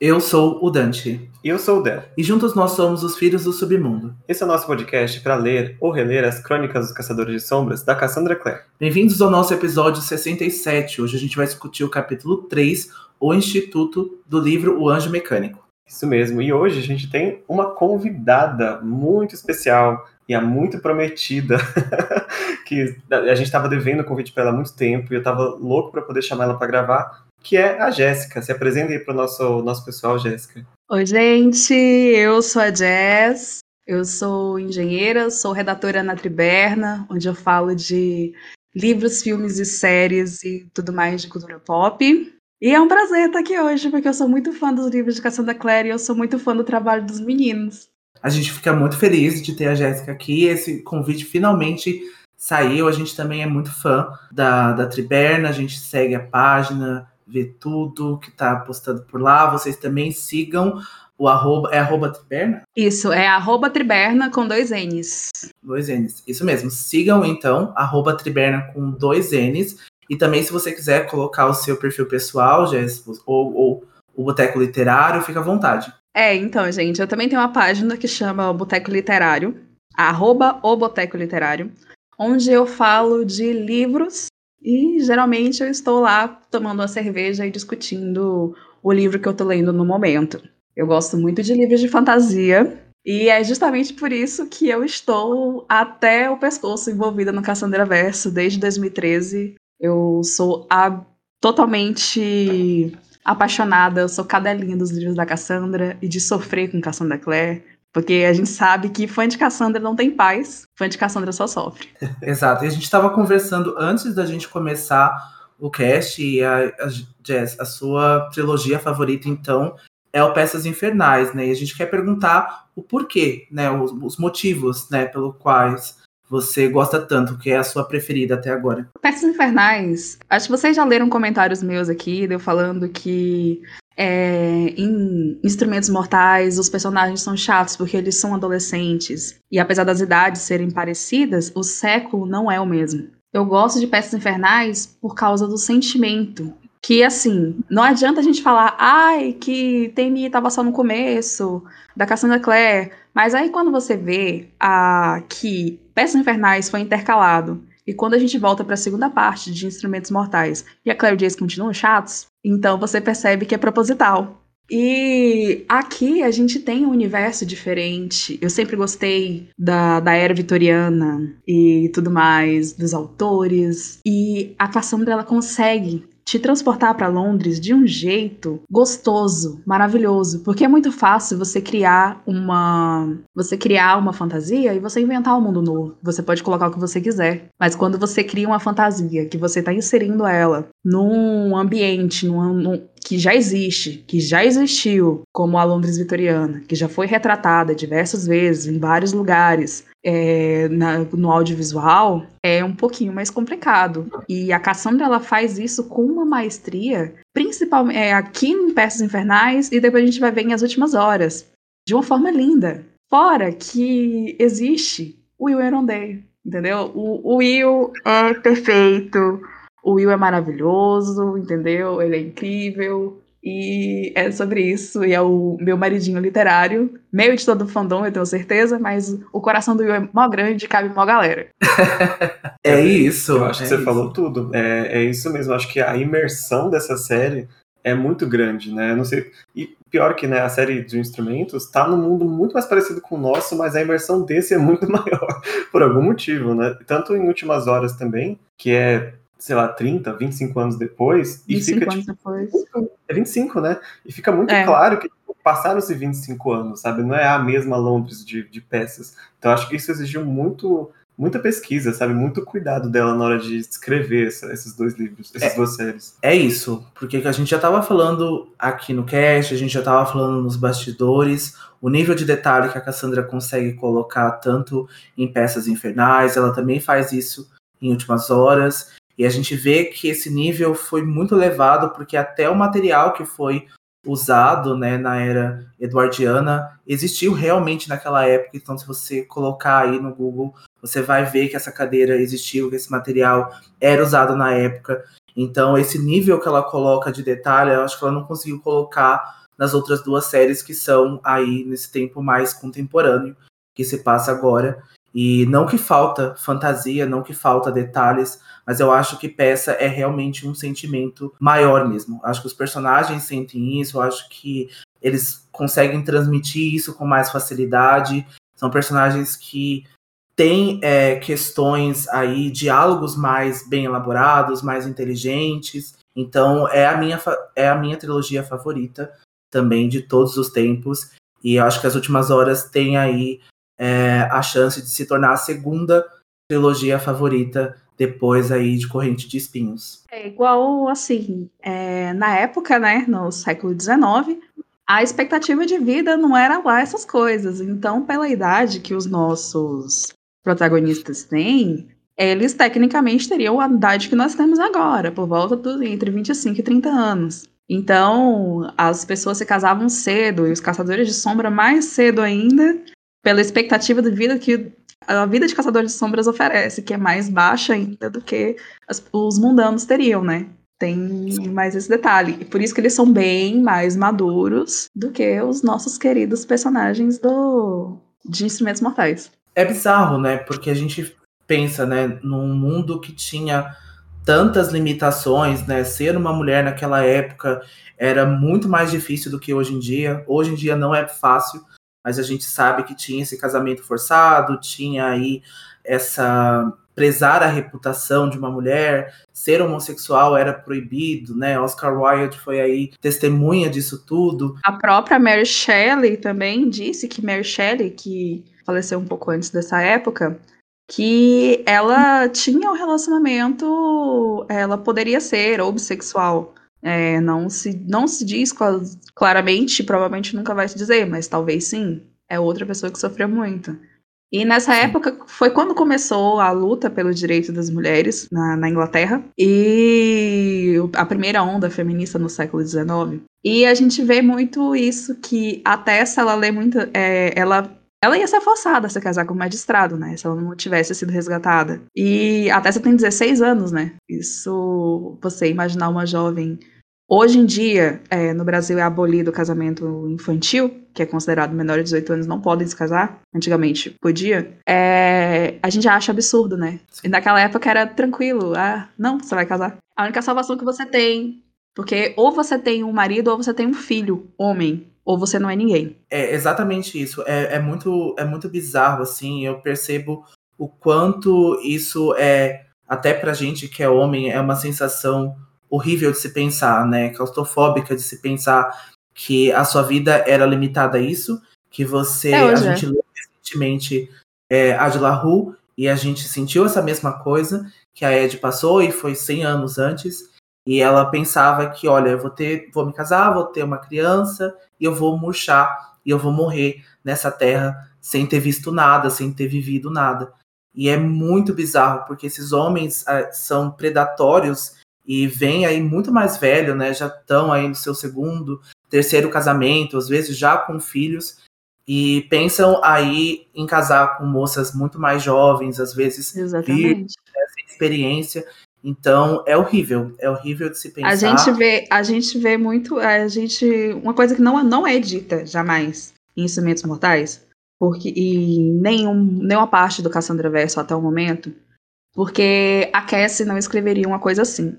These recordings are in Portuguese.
Eu sou o Dante. E eu sou o Del. E juntos nós somos os Filhos do Submundo. Esse é o nosso podcast para ler ou reler as crônicas dos Caçadores de Sombras da Cassandra Clare. Bem-vindos ao nosso episódio 67. Hoje a gente vai discutir o capítulo 3, O Instituto, do livro O Anjo Mecânico. Isso mesmo. E hoje a gente tem uma convidada muito especial e há muito prometida, que a gente estava devendo o convite para ela há muito tempo e eu estava louco para poder chamar ela para gravar, que é a Jéssica. Se apresenta aí para o nosso, nosso pessoal, Jéssica. Oi, gente, eu sou a Jess, eu sou engenheira, sou redatora na Triberna, onde eu falo de livros, filmes e séries e tudo mais de cultura pop. E é um prazer estar aqui hoje, porque eu sou muito fã dos livros de Cassandra Clare e eu sou muito fã do trabalho dos meninos. A gente fica muito feliz de ter a Jéssica aqui. Esse convite finalmente saiu. A gente também é muito fã da, da Triberna, a gente segue a página, vê tudo que tá postando por lá. Vocês também sigam o arroba. É arroba Triberna? Isso, é arroba Triberna com dois N's. Dois N's. Isso mesmo. Sigam então, arroba Triberna com dois N's. E também, se você quiser colocar o seu perfil pessoal, Jéssica, ou, ou o Boteco Literário, fica à vontade. É, então, gente, eu também tenho uma página que chama Boteco Literário, arroba o Boteco Literário, onde eu falo de livros e geralmente eu estou lá tomando uma cerveja e discutindo o livro que eu estou lendo no momento. Eu gosto muito de livros de fantasia e é justamente por isso que eu estou até o pescoço envolvida no Cassandra Verso desde 2013. Eu sou a, totalmente apaixonada, eu sou cadelinha dos livros da Cassandra e de sofrer com Cassandra Clare, porque a gente sabe que fã de Cassandra não tem paz, fã de Cassandra só sofre. Exato, e a gente estava conversando antes da gente começar o cast, e a, a Jess, a sua trilogia favorita, então, é o Peças Infernais, né? E a gente quer perguntar o porquê, né? Os, os motivos, né, pelo quais você gosta tanto, que é a sua preferida até agora? Peças Infernais. Acho que vocês já leram comentários meus aqui, eu falando que é, em Instrumentos Mortais os personagens são chatos porque eles são adolescentes. E apesar das idades serem parecidas, o século não é o mesmo. Eu gosto de Peças Infernais por causa do sentimento. Que assim, não adianta a gente falar, ai, que Temi estava só no começo, da Cassandra Clare. Mas aí quando você vê a, que Peças Infernais foi intercalado, e quando a gente volta para a segunda parte de Instrumentos Mortais e a Claire Jace continuam chatos, então você percebe que é proposital. E aqui a gente tem um universo diferente. Eu sempre gostei da, da era vitoriana e tudo mais, dos autores. E a Cassandra ela consegue te transportar para Londres de um jeito gostoso, maravilhoso, porque é muito fácil você criar uma você criar uma fantasia e você inventar um mundo novo. Você pode colocar o que você quiser, mas quando você cria uma fantasia que você está inserindo ela num ambiente, num, num, que já existe, que já existiu, como a Londres vitoriana, que já foi retratada diversas vezes em vários lugares, é, na, no audiovisual é um pouquinho mais complicado. E a Cassandra ela faz isso com uma maestria, principalmente é, aqui em Peças Infernais, e depois a gente vai ver em As Últimas Horas, de uma forma linda. Fora que existe o Will Erondale, entendeu? O, o Will é perfeito, o Will é maravilhoso, entendeu? Ele é incrível. E é sobre isso, e é o meu maridinho literário, meio de todo fandom, eu tenho certeza, mas o coração do Will é mó grande, cabe mó galera. é isso. Eu acho é que você isso. falou tudo. É, é isso mesmo, acho que a imersão dessa série é muito grande, né? Não sei. E pior que né, a série de instrumentos está num mundo muito mais parecido com o nosso, mas a imersão desse é muito maior, por algum motivo, né? Tanto em Últimas Horas também, que é sei lá, 30, 25 anos depois. 25 e fica, anos tipo, depois. É 25, né? E fica muito É. claro que tipo, passaram-se 25 anos, sabe? Não é a mesma Londres de, de peças. Então acho que isso exigiu muito, muita pesquisa, sabe? Muito cuidado dela na hora de escrever essa- esses dois livros, essas É. duas séries. É isso, porque a gente já tava falando aqui no cast, a gente já tava falando nos bastidores, o nível de detalhe que a Cassandra consegue colocar tanto em peças infernais, ela também faz isso em últimas horas, e a gente vê que esse nível foi muito elevado, porque até o material que foi usado né, na era eduardiana existiu realmente naquela época, então se você colocar aí no Google, você vai ver que essa cadeira existiu, que esse material era usado na época. Então, esse nível que ela coloca de detalhe, eu acho que ela não conseguiu colocar nas outras duas séries que são aí nesse tempo mais contemporâneo que se passa agora. E não que falta fantasia, não que falta detalhes, mas eu acho que peça é realmente um sentimento maior mesmo. Acho que os personagens sentem isso, acho que eles conseguem transmitir isso com mais facilidade. São personagens que têm é, questões aí, diálogos mais bem elaborados, mais inteligentes. Então é a minha, é a minha trilogia favorita também de todos os tempos. E acho que as últimas horas têm aí é, a chance de se tornar a segunda trilogia favorita depois aí de Corrente de Espinhos. É igual assim, é, na época, né, no século XIX, a expectativa de vida não era lá essas coisas. Então, pela idade que os nossos protagonistas têm, eles tecnicamente teriam a idade que nós temos agora, por volta do entre 25 e 30 anos. Então, as pessoas se casavam cedo e os caçadores de sombra mais cedo ainda, pela expectativa de vida que a vida de caçadores de sombras oferece, que é mais baixa ainda do que as, os mundanos teriam, né? Tem mais esse detalhe. E por isso que eles são bem mais maduros do que os nossos queridos personagens do de Instrumentos Mortais. É bizarro, né? Porque a gente pensa, né, num mundo que tinha tantas limitações, né? Ser uma mulher naquela época era muito mais difícil do que hoje em dia. Hoje em dia não é fácil, mas a gente sabe que tinha esse casamento forçado, tinha aí essa prezar a reputação de uma mulher, ser homossexual era proibido, né? Oscar Wilde foi aí testemunha disso tudo. A própria Mary Shelley também disse que Mary Shelley, que faleceu um pouco antes dessa época, que ela tinha um relacionamento, ela poderia ser homossexual. É, não, se, não se diz claramente, provavelmente nunca vai se dizer, mas talvez sim. É outra pessoa que sofreu muito. E nessa época foi quando começou a luta pelo direito das mulheres na, na, Inglaterra e a primeira onda feminista no século XIX. E a gente vê muito isso que a Tessa ela lê muito, é, ela ela ia ser forçada a se casar com o magistrado, né? Se ela não tivesse sido resgatada. E a Tessa tem 16 anos, né? Isso, você imaginar uma jovem. Hoje em dia, é, no Brasil é abolido o casamento infantil, que é considerado menor de 18 anos, não podem se casar. Antigamente podia. É, a gente acha absurdo, né? E naquela época era tranquilo. Ah, não, você vai casar. A única salvação que você tem. Porque ou você tem um marido ou você tem um filho, homem ou você não é ninguém. É exatamente isso. É, é, muito, é muito bizarro, assim. Eu percebo o quanto isso é, até pra gente que é homem, é uma sensação horrível de se pensar, né? Claustrofóbica de se pensar que a sua vida era limitada a isso, que você. É, a gente leu recentemente é, Adila Ru, e a gente sentiu essa mesma coisa que a Ed passou e foi 100 anos antes. E ela pensava que, olha, eu vou ter, vou me casar, vou ter uma criança e eu vou murchar e eu vou morrer nessa terra sem ter visto nada, sem ter vivido nada. E é muito bizarro, porque esses homens ah, são predatórios e vêm aí muito mais velho, né? Já estão aí no seu segundo, terceiro casamento, às vezes já com filhos, e pensam aí em casar com moças muito mais jovens, às vezes Exatamente. Né, sem experiência. Então é horrível, é horrível de se pensar. A gente vê, a gente vê muito, a gente, uma coisa que não, não é dita jamais em Instrumentos Mortais, porque e nenhum, nenhuma parte do Cassandra Verso até o momento, porque a Cassie não escreveria uma coisa assim.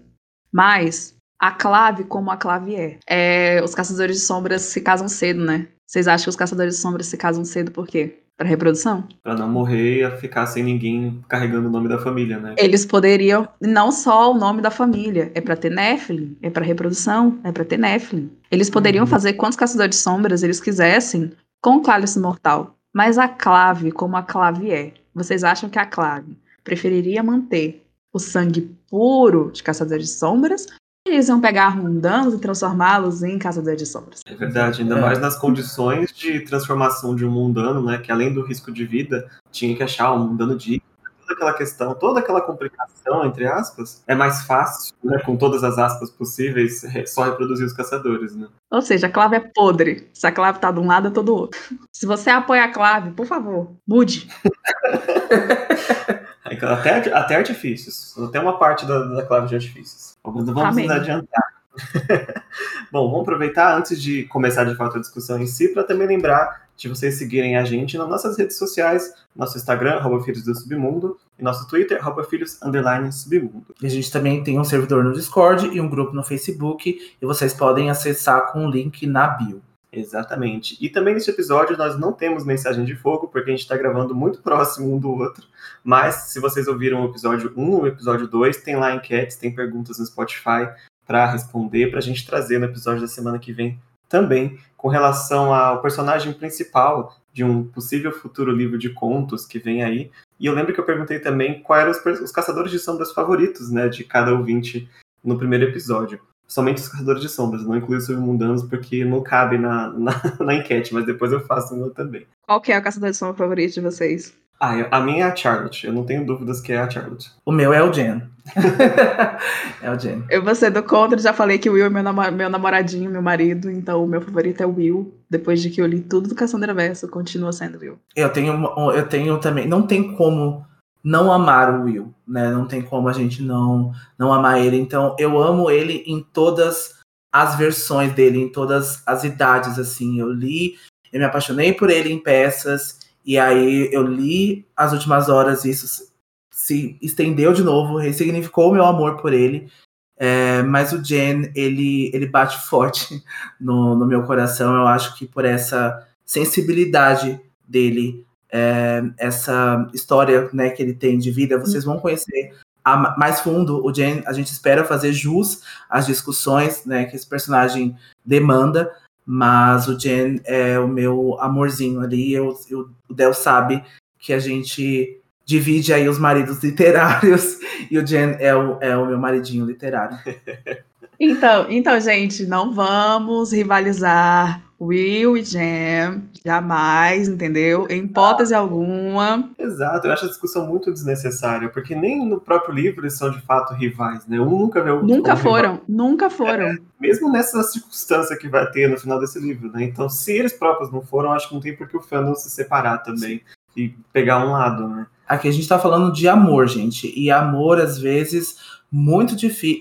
Mas a clave como a clave é. é os caçadores de sombras se casam cedo, né? Vocês acham que os caçadores de sombras se casam cedo por quê? Para reprodução? Para não morrer e ficar sem ninguém carregando o nome da família, né? Eles poderiam, não só o nome da família, é para ter Nephilim, é para reprodução, é para ter Nephilim. Eles poderiam uhum. fazer quantos caçadores de sombras eles quisessem com o cálice mortal. Mas a clave, como a clave é, vocês acham que a clave preferiria manter o sangue puro de caçadores de sombras eles iam pegar mundanos e transformá-los em caçadores de sombras. É verdade, ainda é. mais nas condições de transformação de um mundano, né? Que além do risco de vida, tinha que achar um mundano digno. Toda aquela questão, toda aquela complicação, entre aspas, é mais fácil, né? Com todas as aspas possíveis, só reproduzir os caçadores, né? Ou seja, a clave é podre. Se a clave tá de um lado, é todo do outro. Se você apoia a clave, por favor, mude. até, até artifícios. Até uma parte da, da clave de artifícios. Vamos Amém. nos adiantar. Bom, vamos aproveitar antes de começar de fato a discussão em si, para também lembrar de vocês seguirem a gente nas nossas redes sociais, nosso Instagram, arroba Filhos do Submundo, e nosso Twitter, arroba Filhos Underline Submundo. E a gente também tem um servidor no Discord e um grupo no Facebook, e vocês podem acessar com o link na bio. Exatamente. E também neste episódio nós não temos mensagem de fogo, porque a gente está gravando muito próximo um do outro. Mas se vocês ouviram o episódio 1 ou o episódio 2, tem lá enquetes, tem perguntas no Spotify para responder, para a gente trazer no episódio da semana que vem também, com relação ao personagem principal de um possível futuro livro de contos que vem aí. E eu lembro que eu perguntei também quais eram os, os caçadores de sombras favoritos, né, de cada ouvinte no primeiro episódio somente os caçadores de sombras, não inclui os submundanos porque não cabe na, na, na, enquete, mas depois eu faço o meu também. Qual que é o caçador de sombra favorito de vocês? Ah, a minha é a Charlotte, eu não tenho dúvidas que é a Charlotte. O meu é o Jen. é o Jen. Eu vou ser do contra, já falei que o Will é meu, namor meu namoradinho, meu marido, então o meu favorito é o Will. Depois de que eu li tudo do Cassandra Verso, continua sendo o Will. Eu tenho, eu tenho também, não tem como não amar o Will, né? Não tem como a gente não não amar ele. Então, eu amo ele em todas as versões dele, em todas as idades, assim. Eu li, eu me apaixonei por ele em peças, e aí eu li as últimas horas, e isso se estendeu de novo, ressignificou o meu amor por ele. É, mas o Jen, ele, ele bate forte no, no meu coração. Eu acho que por essa sensibilidade dele é, essa história né, que ele tem de vida, vocês vão conhecer a, mais fundo. O Jen, a gente espera fazer jus às discussões né, que esse personagem demanda, mas o Jen é o meu amorzinho ali. Eu, eu, o Del sabe que a gente divide aí os maridos literários e o Jen é o, é o meu maridinho literário. Então, então, gente, não vamos rivalizar Will e Jam, jamais, entendeu? Em hipótese alguma. Exato, eu acho a discussão muito desnecessária, porque nem no próprio livro eles são de fato rivais, né? Um nunca vê o outro. Nunca foram, rival. nunca foram. É, mesmo nessa circunstância que vai ter no final desse livro, né? Então, se eles próprios não foram, acho que não tem por que o fandom se separar também e pegar um lado, né? Aqui a gente tá falando de amor, gente. E amor, às vezes, muito,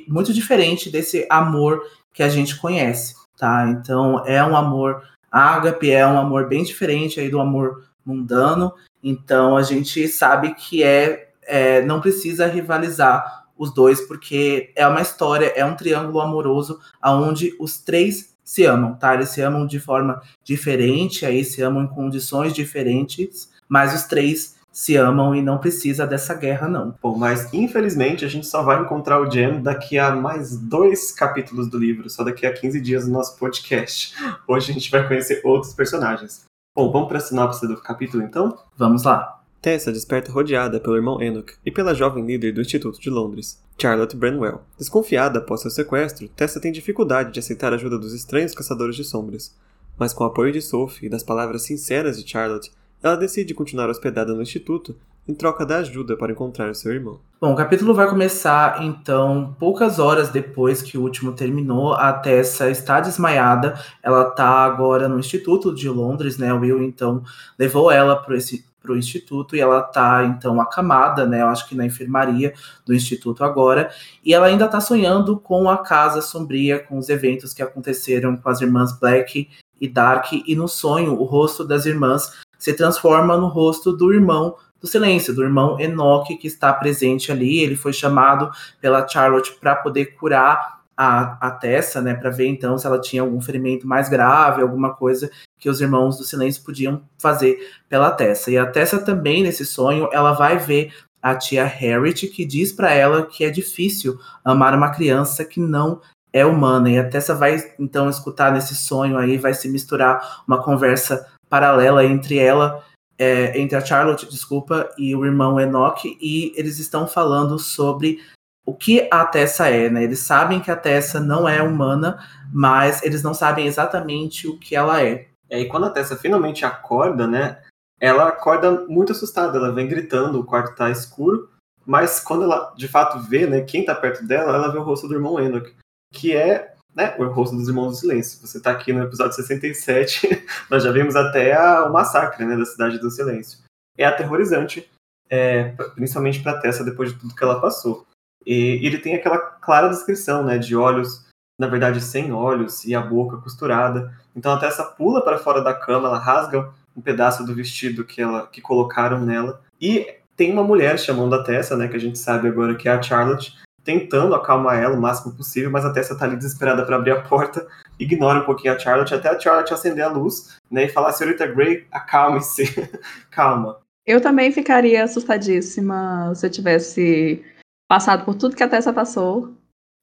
muito diferente desse amor que a gente conhece tá? Então é um amor ágape, é um amor bem diferente aí do amor mundano. Então a gente sabe que é, é não precisa rivalizar os dois porque é uma história, é um triângulo amoroso aonde os três se amam, tá? Eles se amam de forma diferente, aí se amam em condições diferentes, mas os três se amam e não precisa dessa guerra, não. Bom, mas infelizmente a gente só vai encontrar o Jem daqui a mais dois capítulos do livro, só daqui a 15 dias no nosso podcast. Hoje a gente vai conhecer outros personagens. Bom, vamos para a sinopse do capítulo então? Vamos lá. Tessa desperta rodeada pelo irmão Enoch e pela jovem líder do Instituto de Londres, Charlotte Branwell. Desconfiada após seu sequestro, Tessa tem dificuldade de aceitar a ajuda dos estranhos caçadores de sombras. Mas com o apoio de Sophie e das palavras sinceras de Charlotte, ela decide continuar hospedada no instituto em troca da ajuda para encontrar seu irmão. Bom, o capítulo vai começar então poucas horas depois que o último terminou. A Tessa está desmaiada. Ela está agora no Instituto de Londres, né? O Will então levou ela para esse para o instituto e ela está então acamada, né? Eu acho que na enfermaria do instituto agora, e ela ainda está sonhando com a casa sombria, com os eventos que aconteceram com as irmãs Black e Dark, e no sonho o rosto das irmãs se transforma no rosto do irmão do silêncio, do irmão Enoch, que está presente ali. Ele foi chamado pela Charlotte para poder curar a, a Tessa, né, para ver então se ela tinha algum ferimento mais grave, alguma coisa que os irmãos do silêncio podiam fazer pela Tessa. E a Tessa também, nesse sonho, ela vai ver a tia Harriet, que diz para ela que é difícil amar uma criança que não é humana. E a Tessa vai então escutar nesse sonho aí, vai se misturar uma conversa paralela entre ela, é, entre a Charlotte, desculpa, e o irmão Enoch, e eles estão falando sobre o que a Tessa é, né? Eles sabem que a Tessa não é humana, mas eles não sabem exatamente o que ela é. É, e quando a Tessa finalmente acorda, né? Ela acorda muito assustada, ela vem gritando, o quarto tá escuro, mas quando ela de fato vê, né, quem tá perto dela, ela vê o rosto do irmão Enoch, que é né, o rosto dos Irmãos do Silêncio. Você está aqui no episódio 67, nós já vimos até a, o massacre né, da Cidade do Silêncio. É aterrorizante, é, principalmente para Tessa depois de tudo que ela passou. E, e ele tem aquela clara descrição né, de olhos na verdade sem olhos e a boca costurada. Então a Tessa pula para fora da cama, ela rasga um pedaço do vestido que ela que colocaram nela e tem uma mulher chamando a Tessa, né, que a gente sabe agora que é a Charlotte, tentando acalmar ela o máximo possível, mas a Tessa tá ali desesperada para abrir a porta, ignora um pouquinho a Charlotte, até a Charlotte acender a luz, né, e falar, senhorita Grey, acalme-se, calma. Eu também ficaria assustadíssima se eu tivesse passado por tudo que a Tessa passou,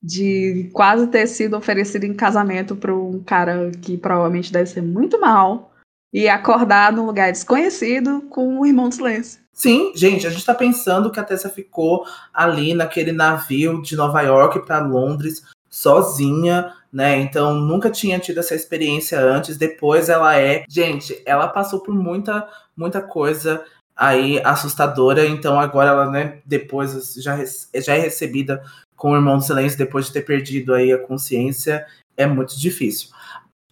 de quase ter sido oferecido em casamento para um cara que provavelmente deve ser muito mal, e acordar num lugar desconhecido com o irmão do silêncio. Sim, gente, a gente tá pensando que a Tessa ficou ali naquele navio de Nova York para Londres sozinha, né? Então nunca tinha tido essa experiência antes. Depois ela é, gente, ela passou por muita, muita coisa aí assustadora. Então agora ela, né? Depois já já é recebida com o irmão do silêncio depois de ter perdido aí a consciência. É muito difícil.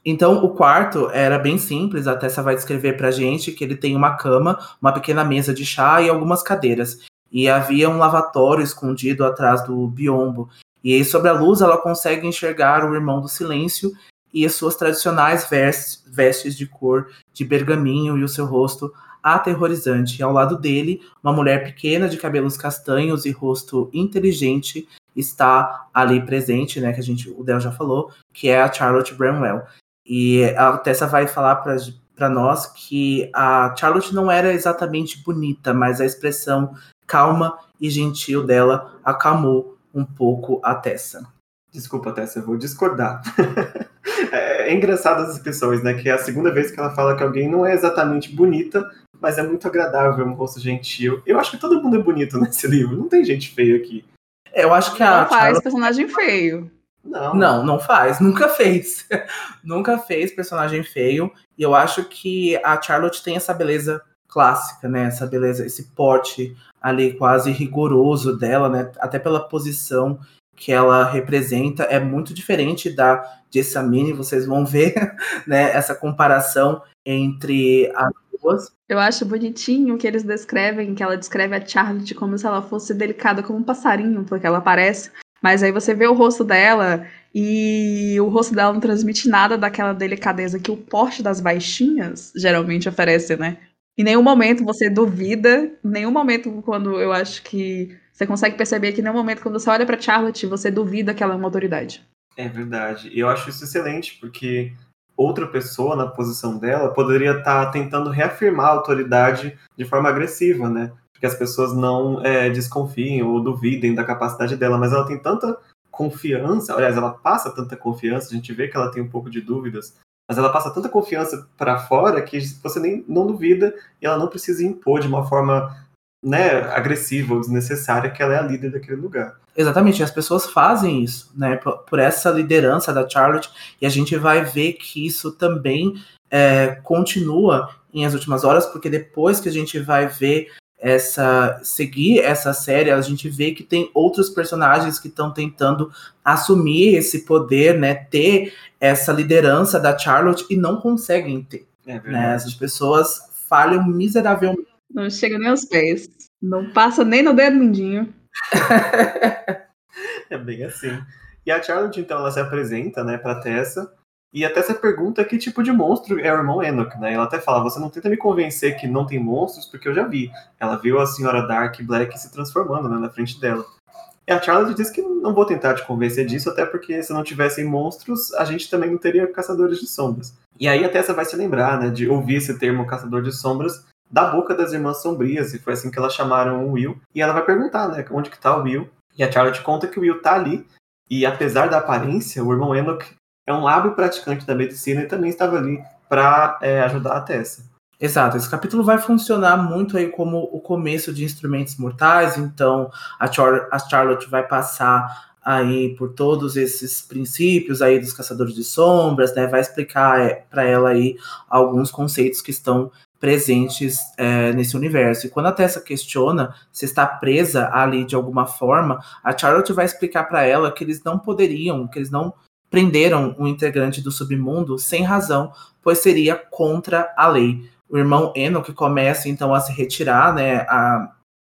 Então, o quarto era bem simples, a Tessa vai descrever pra gente que ele tem uma cama, uma pequena mesa de chá e algumas cadeiras. E havia um lavatório escondido atrás do biombo. E sobre a luz, ela consegue enxergar o irmão do silêncio e as suas tradicionais vestes, vestes de cor de bergaminho e o seu rosto aterrorizante. E ao lado dele, uma mulher pequena de cabelos castanhos e rosto inteligente está ali presente, né, que a gente, o Del já falou, que é a Charlotte Bramwell. E a Tessa vai falar para nós que a Charlotte não era exatamente bonita, mas a expressão calma e gentil dela acalmou um pouco a Tessa. Desculpa, Tessa, eu vou discordar. é, é engraçado as expressões, né? Que é a segunda vez que ela fala que alguém não é exatamente bonita, mas é muito agradável, um rosto gentil. Eu acho que todo mundo é bonito nesse livro, não tem gente feia aqui. Eu acho que a. Não faz Charlotte... personagem feio. Não. Não, não faz. Nunca fez. Nunca fez personagem feio. E eu acho que a Charlotte tem essa beleza clássica, né? Essa beleza, esse porte ali quase rigoroso dela, né? Até pela posição que ela representa é muito diferente da Jessamine, vocês vão ver, né, essa comparação entre as duas. Eu acho bonitinho que eles descrevem, que ela descreve a Charlotte como se ela fosse delicada como um passarinho, porque ela parece mas aí você vê o rosto dela e o rosto dela não transmite nada daquela delicadeza que o porte das baixinhas geralmente oferece, né? Em nenhum momento você duvida, em nenhum momento quando eu acho que você consegue perceber que em nenhum momento quando você olha para Charlotte, você duvida que ela é uma autoridade. É verdade. E eu acho isso excelente, porque outra pessoa na posição dela poderia estar tá tentando reafirmar a autoridade de forma agressiva, né? Que as pessoas não é, desconfiem ou duvidem da capacidade dela, mas ela tem tanta confiança, aliás, ela passa tanta confiança, a gente vê que ela tem um pouco de dúvidas, mas ela passa tanta confiança para fora que você nem não duvida e ela não precisa impor de uma forma né, agressiva ou desnecessária que ela é a líder daquele lugar. Exatamente, as pessoas fazem isso, né, por, por essa liderança da Charlotte, e a gente vai ver que isso também é, continua em As Últimas Horas, porque depois que a gente vai ver essa seguir essa série, a gente vê que tem outros personagens que estão tentando assumir esse poder, né, ter essa liderança da Charlotte e não conseguem ter. É né? Essas pessoas falham miseravelmente. Não chega nem aos pés. Não passa nem no dedo mindinho. é bem assim. E a Charlotte, então, ela se apresenta, né, pra Tessa, e até essa pergunta que tipo de monstro é o irmão Enoch, né? Ela até fala, você não tenta me convencer que não tem monstros, porque eu já vi. Ela viu a senhora Dark Black se transformando né, na frente dela. E a Charlotte diz que não vou tentar te convencer disso, até porque se não tivessem monstros, a gente também não teria caçadores de sombras. E aí a Tessa vai se lembrar, né, de ouvir esse termo caçador de sombras da boca das irmãs sombrias, e foi assim que elas chamaram o Will. E ela vai perguntar, né, onde que tá o Will. E a Charlotte conta que o Will tá ali, e apesar da aparência, o irmão Enoch é um hábil praticante da medicina e também estava ali para é, ajudar a Tessa. Exato, esse capítulo vai funcionar muito aí como o começo de Instrumentos Mortais, então a, Char a Charlotte vai passar aí por todos esses princípios aí dos caçadores de sombras, né? Vai explicar é, para ela aí alguns conceitos que estão presentes é, nesse universo. E quando a Tessa questiona se está presa ali de alguma forma, a Charlotte vai explicar para ela que eles não poderiam, que eles não prenderam um integrante do submundo sem razão, pois seria contra a lei. O irmão Enoch começa então a se retirar, né,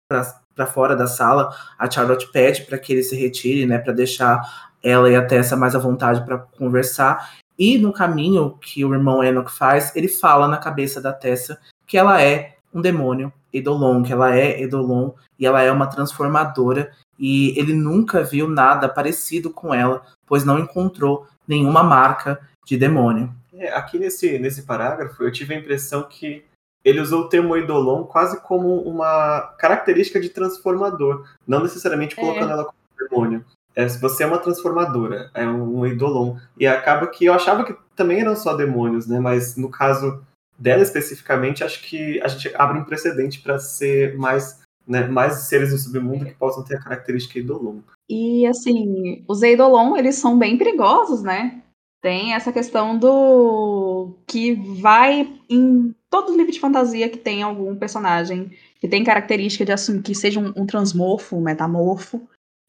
para fora da sala. A Charlotte pede para que ele se retire, né, para deixar ela e a Tessa mais à vontade para conversar. E no caminho que o irmão Enoch faz, ele fala na cabeça da Tessa que ela é um demônio, Edolon, que ela é Edolon e ela é uma transformadora e ele nunca viu nada parecido com ela, pois não encontrou nenhuma marca de demônio. É, aqui nesse, nesse parágrafo eu tive a impressão que ele usou o termo Eidolon quase como uma característica de transformador, não necessariamente colocando é. ela como demônio. É, você é uma transformadora, é um Eidolon. E acaba que eu achava que também eram só demônios, né? Mas no caso dela especificamente, acho que a gente abre um precedente para ser mais, né, mais seres do submundo que possam ter a característica Eidolon. E assim, os Eidolon, eles são bem perigosos, né? Tem essa questão do que vai em todo livro de fantasia que tem algum personagem que tem característica de assumir que seja um, um transmorfo, um metamorfo,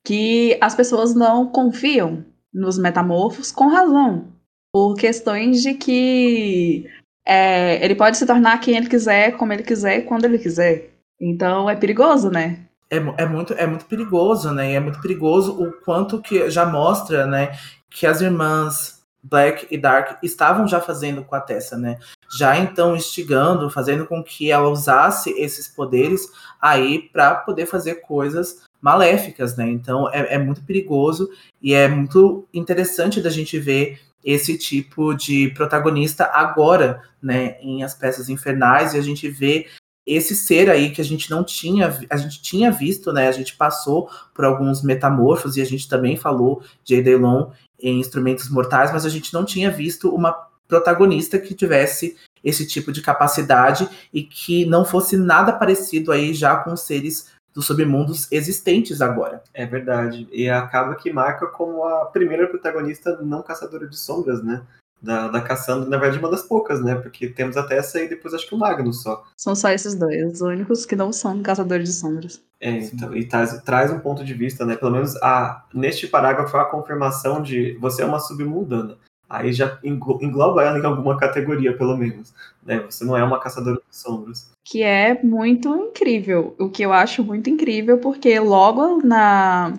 que as pessoas não confiam nos metamorfos com razão, por questões de que é, ele pode se tornar quem ele quiser, como ele quiser, quando ele quiser. Então é perigoso, né? É, é, muito, é muito perigoso, né? E é muito perigoso o quanto que já mostra, né, que as irmãs Black e Dark estavam já fazendo com a Tessa, né? Já então instigando, fazendo com que ela usasse esses poderes aí para poder fazer coisas maléficas, né? Então é, é, muito perigoso e é muito interessante da gente ver esse tipo de protagonista agora, né, em as peças infernais e a gente vê esse ser aí que a gente não tinha, a gente tinha visto, né? A gente passou por alguns metamorfos e a gente também falou de Edelon em Instrumentos Mortais, mas a gente não tinha visto uma protagonista que tivesse esse tipo de capacidade e que não fosse nada parecido aí já com seres dos submundos existentes agora. É verdade. E acaba que marca como a primeira protagonista não caçadora de sombras, né? Da, da Cassandra, na verdade, uma das poucas, né? Porque temos até essa e depois acho que o Magnus só. São só esses dois, os únicos que não são caçadores de sombras. É, então, e traz, traz um ponto de vista, né? Pelo menos a, neste parágrafo a confirmação de você é uma submundana. Aí já engloba ela em alguma categoria, pelo menos. Né? Você não é uma caçadora de sombras. Que é muito incrível. O que eu acho muito incrível, porque logo na.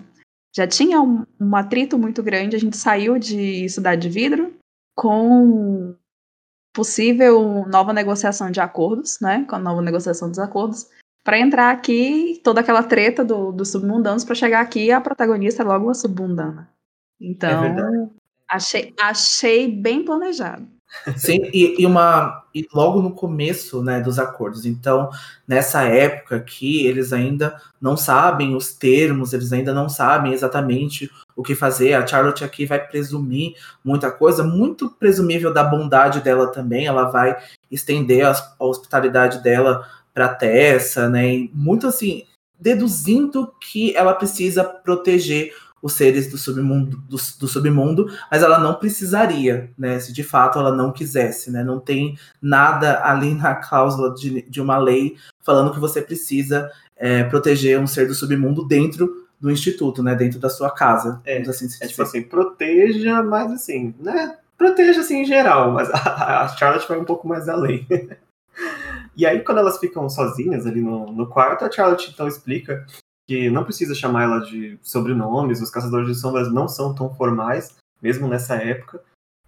Já tinha um, um atrito muito grande, a gente saiu de Cidade de Vidro com possível nova negociação de acordos, né? Com a nova negociação dos acordos para entrar aqui, toda aquela treta do, dos submundanos, para chegar aqui a protagonista é logo uma submundana. Então, é achei, achei bem planejado. Sim, e, e, uma e logo no começo né, dos acordos. Então, nessa época que eles ainda não sabem os termos, eles ainda não sabem exatamente o que fazer. A Charlotte aqui vai presumir muita coisa, muito presumível da bondade dela também. Ela vai estender a, a hospitalidade dela para Tessa, né? Muito assim, deduzindo que ela precisa proteger os seres do submundo, do, do, submundo, mas ela não precisaria, né? Se de fato ela não quisesse, né? Não tem nada ali na cláusula de, de uma lei falando que você precisa é, proteger um ser do submundo dentro do instituto, né? Dentro da sua casa. É, assim, é tipo assim, proteja, mas assim, né? Proteja assim em geral, mas a, a Charlotte vai um pouco mais além. E aí, quando elas ficam sozinhas ali no, no quarto, a Charlotte então explica que não precisa chamar ela de sobrenomes, os caçadores de sombras não são tão formais, mesmo nessa época.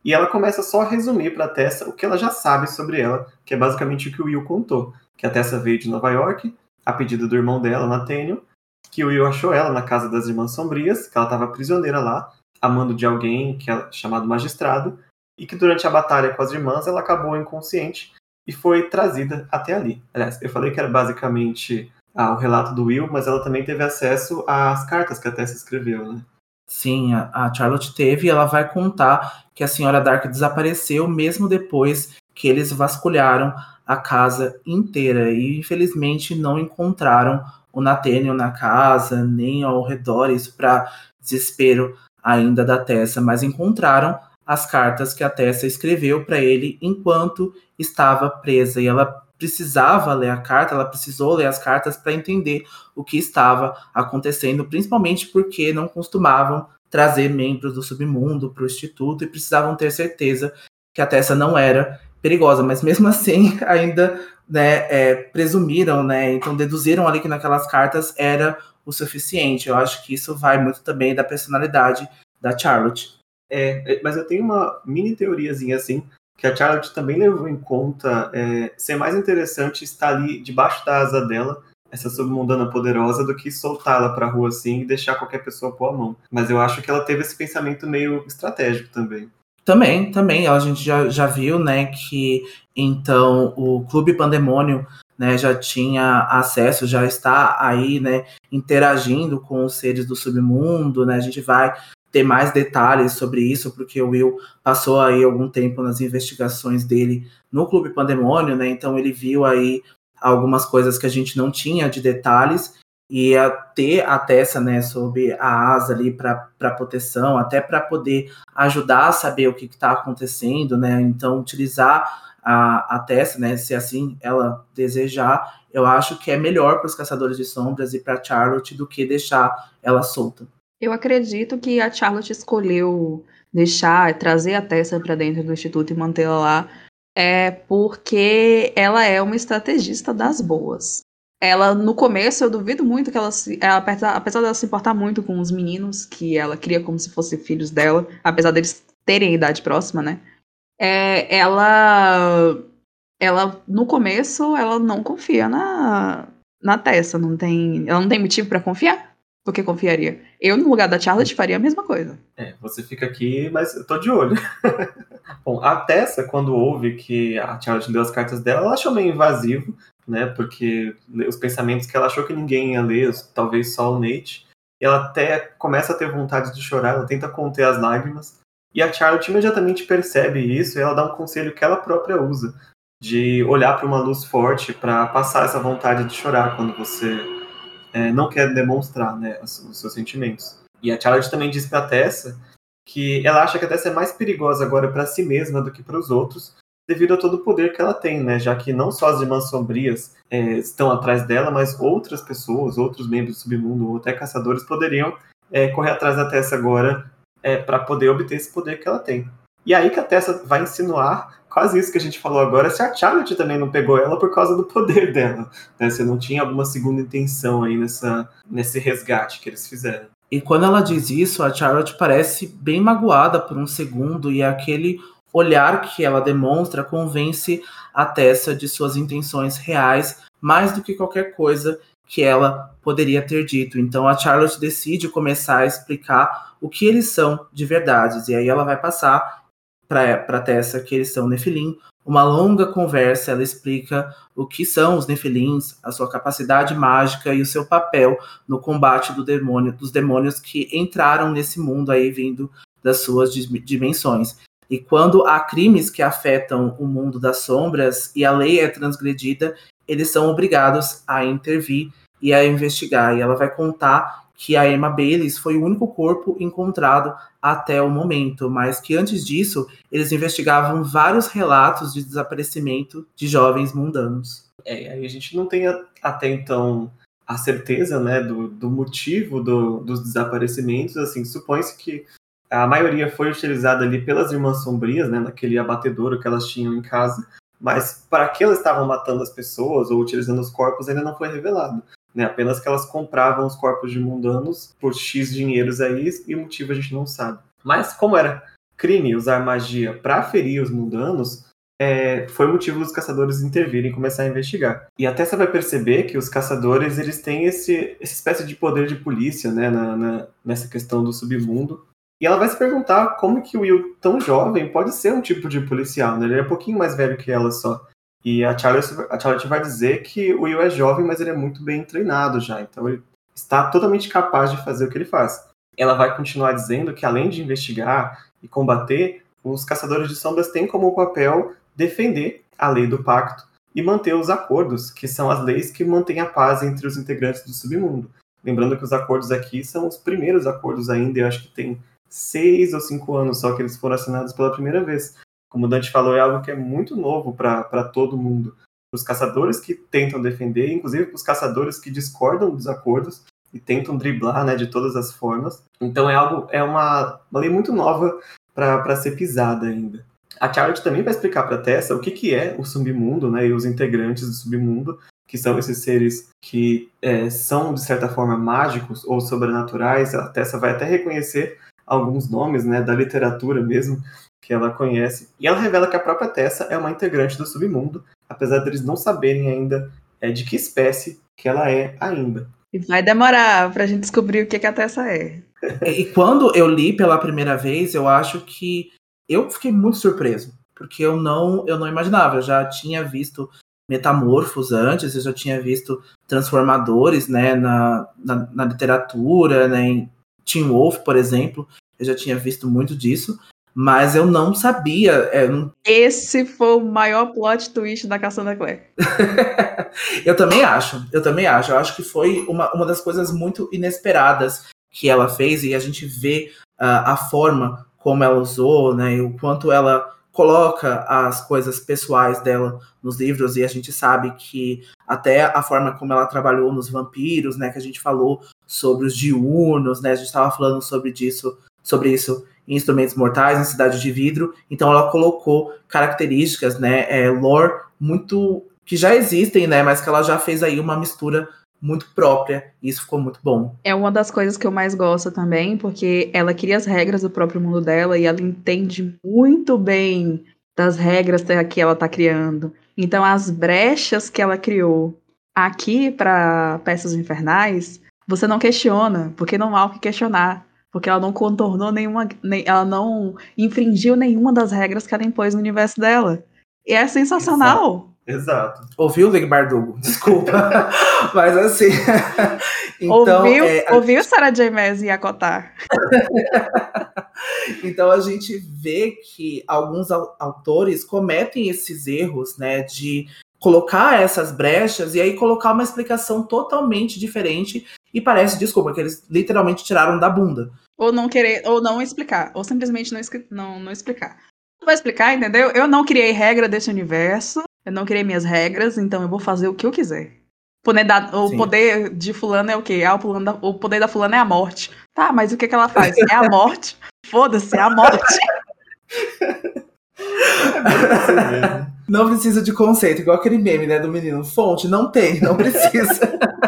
E ela começa só a resumir para Tessa o que ela já sabe sobre ela, que é basicamente o que o Will contou. Que a Tessa veio de Nova York, a pedido do irmão dela, Nathaniel, que o Will achou ela na casa das Irmãs Sombrias, que ela estava prisioneira lá, amando de alguém que é chamado Magistrado, e que durante a batalha com as irmãs ela acabou inconsciente e foi trazida até ali. Aliás, eu falei que era basicamente ah, o relato do Will, mas ela também teve acesso às cartas que a Tessa escreveu, né? Sim, a Charlotte teve e ela vai contar que a senhora Dark desapareceu mesmo depois que eles vasculharam a casa inteira e infelizmente não encontraram o Nathaniel na casa, nem ao redor, isso para desespero ainda da Tessa, mas encontraram as cartas que a Tessa escreveu para ele enquanto estava presa e ela precisava ler a carta, ela precisou ler as cartas para entender o que estava acontecendo, principalmente porque não costumavam trazer membros do submundo para o instituto e precisavam ter certeza que a Tessa não era perigosa, mas mesmo assim ainda né, é, presumiram, né, então deduziram ali que naquelas cartas era o suficiente. Eu acho que isso vai muito também da personalidade da Charlotte. É, mas eu tenho uma mini teoriazinha assim, que a Charlotte também levou em conta é, ser mais interessante estar ali debaixo da asa dela, essa submundana poderosa, do que soltá-la pra rua assim e deixar qualquer pessoa pôr a mão. Mas eu acho que ela teve esse pensamento meio estratégico também. Também, também, a gente já, já viu, né, que então o Clube Pandemônio né, já tinha acesso, já está aí, né, interagindo com os seres do submundo, né, a gente vai ter mais detalhes sobre isso, porque o Will passou aí algum tempo nas investigações dele no Clube Pandemônio, né, então ele viu aí algumas coisas que a gente não tinha de detalhes, e a ter a Tessa, né, sob a asa ali para proteção, até para poder ajudar a saber o que está acontecendo, né, então utilizar a, a Tessa, né, se assim ela desejar, eu acho que é melhor para os Caçadores de Sombras e para Charlotte do que deixar ela solta. Eu acredito que a Charlotte escolheu deixar, trazer a Tessa para dentro do instituto e mantê-la lá, é porque ela é uma estrategista das boas ela, no começo, eu duvido muito que ela, se, ela apesar, dela se importar muito com os meninos, que ela cria como se fossem filhos dela, apesar deles terem idade próxima, né? É, ela, ela, no começo, ela não confia na, na Tessa, não tem, ela não tem motivo para confiar. Porque confiaria. Eu, no lugar da Charlotte, faria a mesma coisa. É, você fica aqui, mas eu tô de olho. Bom, a Tessa, quando ouve que a Charlotte deu as cartas dela, ela achou meio invasivo, né? Porque os pensamentos que ela achou que ninguém ia ler, talvez só o Nate. Ela até começa a ter vontade de chorar, ela tenta conter as lágrimas. E a Charlotte imediatamente percebe isso e ela dá um conselho que ela própria usa, de olhar para uma luz forte para passar essa vontade de chorar quando você é, não quer demonstrar né, os, os, seus sentimentos. E a Charlotte também diz para Tessa que ela acha que a Tessa é mais perigosa agora para si mesma do que para os outros, devido a todo o poder que ela tem, né? Já que não só as irmãs sombrias é, estão atrás dela, mas outras pessoas, outros membros do submundo ou até caçadores poderiam é, correr atrás da Tessa agora é, para poder obter esse poder que ela tem. E aí que a Tessa vai insinuar quase isso que a gente falou agora, se a Charlotte também não pegou ela por causa do poder dela. Né? Se não tinha alguma segunda intenção aí nessa, nesse resgate que eles fizeram. E quando ela diz isso, a Charlotte parece bem magoada por um segundo e aquele olhar que ela demonstra convence a Tessa de suas intenções reais mais do que qualquer coisa que ela poderia ter dito. Então a Charlotte decide começar a explicar o que eles são de verdade. E aí ela vai passar para Tessa que eles são Nefilim. Uma longa conversa, ela explica o que são os Nefilins, a sua capacidade mágica e o seu papel no combate do demônio, dos demônios que entraram nesse mundo aí vindo das suas dimensões. E quando há crimes que afetam o mundo das sombras e a lei é transgredida, eles são obrigados a intervir e a investigar. E ela vai contar que a Emma Baylis foi o único corpo encontrado até o momento, mas que antes disso eles investigavam vários relatos de desaparecimento de jovens mundanos. É, aí a gente não tem até então a certeza né, do, do motivo do, dos desaparecimentos. Assim, supõe-se que a maioria foi utilizada ali pelas Irmãs Sombrias, né, naquele abatedouro que elas tinham em casa, mas para que elas estavam matando as pessoas ou utilizando os corpos ainda não foi revelado. Né, apenas que elas compravam os corpos de mundanos por X dinheiros aí e o motivo a gente não sabe. Mas como era crime usar magia para ferir os mundanos, é, foi motivo dos caçadores intervirem e começar a investigar. E até você vai perceber que os caçadores eles têm esse, essa espécie de poder de polícia né, na, na, nessa questão do submundo. E ela vai se perguntar como que o Will, tão jovem, pode ser um tipo de policial, né? Ele é um pouquinho mais velho que ela só. E a Charlotte, a Charlotte vai dizer que o Will é jovem, mas ele é muito bem treinado já. Então ele está totalmente capaz de fazer o que ele faz. Ela vai continuar dizendo que além de investigar e combater, os caçadores de sombras têm como papel defender a lei do pacto e manter os acordos, que são as leis que mantêm a paz entre os integrantes do submundo. Lembrando que os acordos aqui são os primeiros acordos ainda, eu acho que tem seis ou cinco anos só que eles foram assinados pela primeira vez. Como o Dante falou, é algo que é muito novo para todo mundo. Os caçadores que tentam defender, inclusive os caçadores que discordam dos acordos e tentam driblar né, de todas as formas. Então é algo, é uma, uma lei muito nova para ser pisada ainda. A Charlotte também vai explicar para Tessa o que, que é o submundo né, e os integrantes do submundo, que são esses seres que é, são, de certa forma, mágicos ou sobrenaturais. A Tessa vai até reconhecer alguns nomes, né, da literatura mesmo, que ela conhece. E ela revela que a própria Tessa é uma integrante do submundo, apesar deles não saberem ainda é, de que espécie que ela é ainda. E vai demorar pra gente descobrir o que, que a Tessa é. E quando eu li pela primeira vez, eu acho que eu fiquei muito surpreso, porque eu não, eu não imaginava. Eu já tinha visto Metamorfos antes, eu já tinha visto Transformadores, né, na, na, na literatura, né, em Teen Wolf, por exemplo, eu já tinha visto muito disso, mas eu não sabia. É, não... Esse foi o maior plot twist da Cassandra Clare. eu também acho, eu também acho. Eu acho que foi uma, uma das coisas muito inesperadas que ela fez e a gente vê uh, a forma como ela usou, né, e o quanto ela coloca as coisas pessoais dela nos livros sobre os diurnos, né, a gente estava falando sobre disso, sobre isso em Instrumentos Mortais, em Cidade de Vidro. Então ela colocou características, né, é, lore muito que já existem, né, mas que ela já fez aí uma mistura muito própria, e isso ficou muito bom. É uma das coisas que eu mais gosto também, porque ela cria as regras do próprio mundo dela e ela entende muito bem das regras que ela está criando. Então as brechas que ela criou aqui para peças infernais, você não questiona, porque não há o que questionar porque ela não contornou nenhuma, nem, ela não infringiu nenhuma das regras que ela impôs no universo dela. E é sensacional. Exato. Exato. Ouviu, Lig Bardugo? Desculpa. Mas assim. então, ouviu, é, ouviu Sarah J. Maas e Acotar? então a gente vê que alguns autores cometem esses erros, né, de colocar essas brechas e aí colocar uma explicação totalmente diferente e parece, desculpa, que eles literalmente tiraram da bunda. Ou não querer, ou não explicar, ou simplesmente não, não, não explicar. Não vai explicar, entendeu? Eu não criei regra desse universo, eu não criei minhas regras, então eu vou fazer o que eu quiser. Poder da, o Sim. poder de fulano é o quê? Ah, o, da, o, poder da fulana é a morte. Tá, mas o que, que ela faz? É a morte. Foda-se, é a morte. não precisa de conceito, igual aquele meme, né, do menino. Fonte, não tem, não precisa.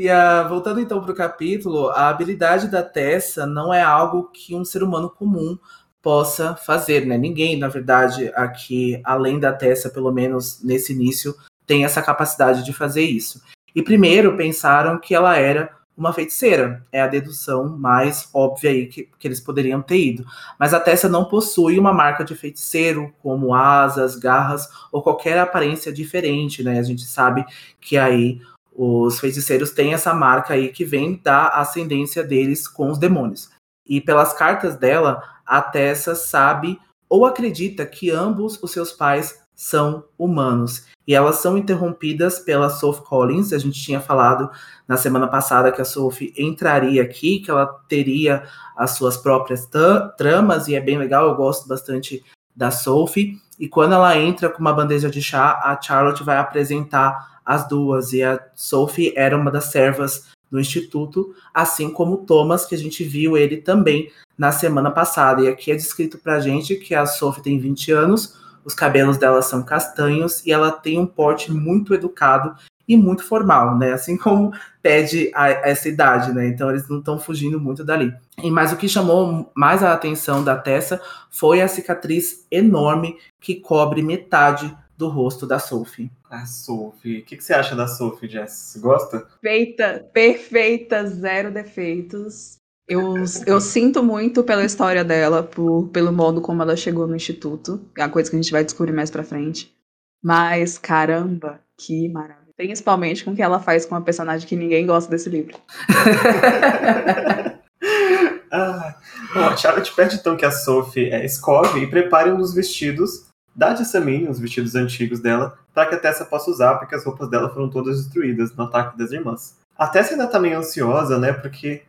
E uh, voltando então para o capítulo, a habilidade da Tessa não é algo que um ser humano comum possa fazer, né? Ninguém, na verdade, aqui, além da Tessa, pelo menos nesse início, tem essa capacidade de fazer isso. E primeiro pensaram que ela era uma feiticeira. É a dedução mais óbvia aí que, que eles poderiam ter ido. Mas a Tessa não possui uma marca de feiticeiro, como asas, garras ou qualquer aparência diferente, né? A gente sabe que aí os feiticeiros têm essa marca aí que vem da ascendência deles com os demônios. E pelas cartas dela, a Tessa sabe ou acredita que ambos os seus pais são humanos. E elas são interrompidas pela Sophie Collins. A gente tinha falado na semana passada que a Sophie entraria aqui, que ela teria as suas próprias tramas, e é bem legal, eu gosto bastante da Sophie. E quando ela entra com uma bandeja de chá, a Charlotte vai apresentar as duas. E a Sophie era uma das servas do instituto, assim como o Thomas, que a gente viu ele também na semana passada. E aqui é descrito pra gente que a Sophie tem 20 anos, os cabelos dela são castanhos e ela tem um porte muito educado e muito formal, né? Assim como pede a, essa idade, né? Então eles não estão fugindo muito dali. E mas o que chamou mais a atenção da Tessa foi a cicatriz enorme que cobre metade do rosto da Sophie. A Sophie. O que, que você acha da Sophie, Jess? Você gosta? Perfeita, perfeita, zero defeitos. Eu, eu sinto muito pela história dela, por, pelo modo como ela chegou no instituto. É a coisa que a gente vai descobrir mais pra frente. Mas, caramba, que maravilha. Principalmente com o que ela faz com uma personagem que ninguém gosta desse livro. ah, bom, a Charlotte pede então que a Sophie é, escove e prepare um dos vestidos Dá de Samine os vestidos antigos dela para que a Tessa possa usar, porque as roupas dela foram todas destruídas no ataque das irmãs. A Tessa ainda tá meio ansiosa, né? Porque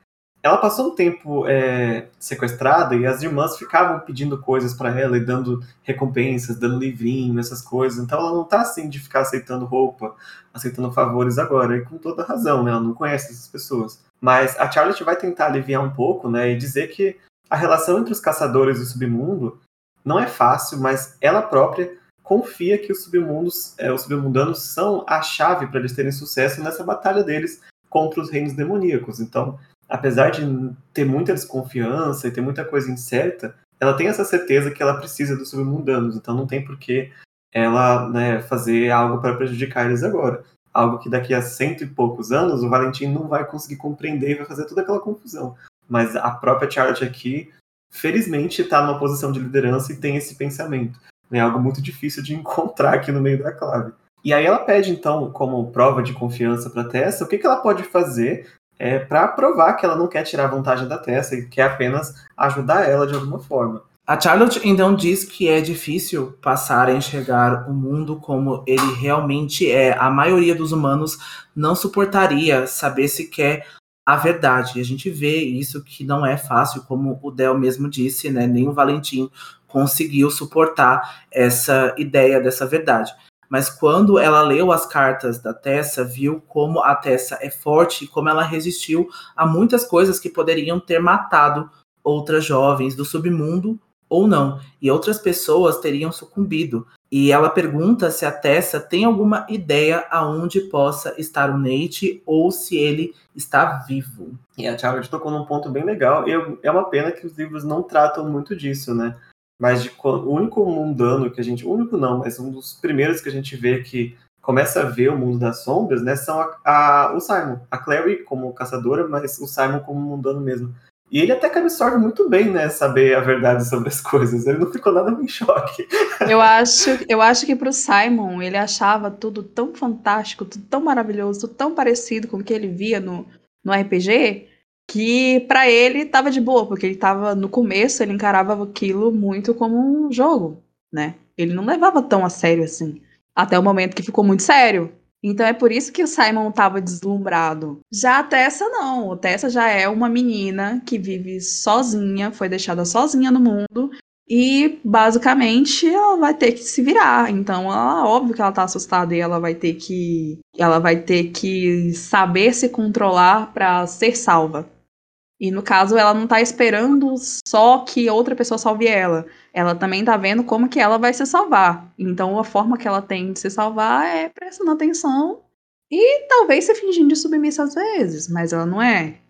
ela passou um tempo é, sequestrada e as irmãs ficavam pedindo coisas para ela e dando recompensas, dando livrinho, essas coisas. Então ela não tá assim de ficar aceitando roupa, aceitando favores agora. E com toda razão, né? Ela não conhece essas pessoas. Mas a Charlotte vai tentar aliviar um pouco, né? E dizer que a relação entre os caçadores e o submundo não é fácil, mas ela própria confia que os submundos, é, os submundanos são a chave para eles terem sucesso nessa batalha deles contra os reinos demoníacos. Então, apesar de ter muita desconfiança e ter muita coisa incerta, ela tem essa certeza que ela precisa dos submundanos, então não tem por que ela né, fazer algo para prejudicar eles agora. Algo que daqui a cento e poucos anos o Valentim não vai conseguir compreender e vai fazer toda aquela confusão. Mas a própria Charlotte aqui, felizmente, está numa posição de liderança e tem esse pensamento. É algo muito difícil de encontrar aqui no meio da clave. E aí ela pede, então, como prova de confiança para Tessa, o que, que ela pode fazer é, para provar que ela não quer tirar vantagem da Tessa e quer apenas ajudar ela de alguma forma. A Charlotte então diz que é difícil passar a enxergar o mundo como ele realmente é. A maioria dos humanos não suportaria saber sequer a verdade. E a gente vê isso que não é fácil, como o Del mesmo disse, né? Nem o Valentim conseguiu suportar essa ideia dessa verdade. Mas quando ela leu as cartas da Tessa, viu como a Tessa é forte e como ela resistiu a muitas coisas que poderiam ter matado outras jovens do submundo ou não, e outras pessoas teriam sucumbido. E ela pergunta se a Tessa tem alguma ideia aonde possa estar o Nate ou se ele está vivo. E a Charlotte tocou num ponto bem legal, e é uma pena que os livros não tratam muito disso, né? Mas de, o único mundano que a gente. único não, mas um dos primeiros que a gente vê que começa a ver o mundo das sombras, né? São a, a, o Simon. A Clary como caçadora, mas o Simon como mundano mesmo. E ele até que absorve muito bem, né, saber a verdade sobre as coisas. Ele não ficou nada em choque. Eu acho, eu acho que pro Simon, ele achava tudo tão fantástico, tudo tão maravilhoso, tudo tão parecido com o que ele via no, no RPG, que para ele tava de boa, porque ele tava no começo, ele encarava aquilo muito como um jogo, né? Ele não levava tão a sério assim. Até o momento que ficou muito sério. Então é por isso que o Simon estava deslumbrado. Já a Tessa não. A Tessa já é uma menina que vive sozinha, foi deixada sozinha no mundo. E basicamente ela vai ter que se virar. Então, ela, óbvio que ela tá assustada e ela vai ter que. Ela vai ter que saber se controlar para ser salva. E no caso, ela não tá esperando só que outra pessoa salve ela. Ela também tá vendo como que ela vai se salvar. Então, a forma que ela tem de se salvar é prestando atenção e talvez se fingindo de submissa às vezes, mas ela não é.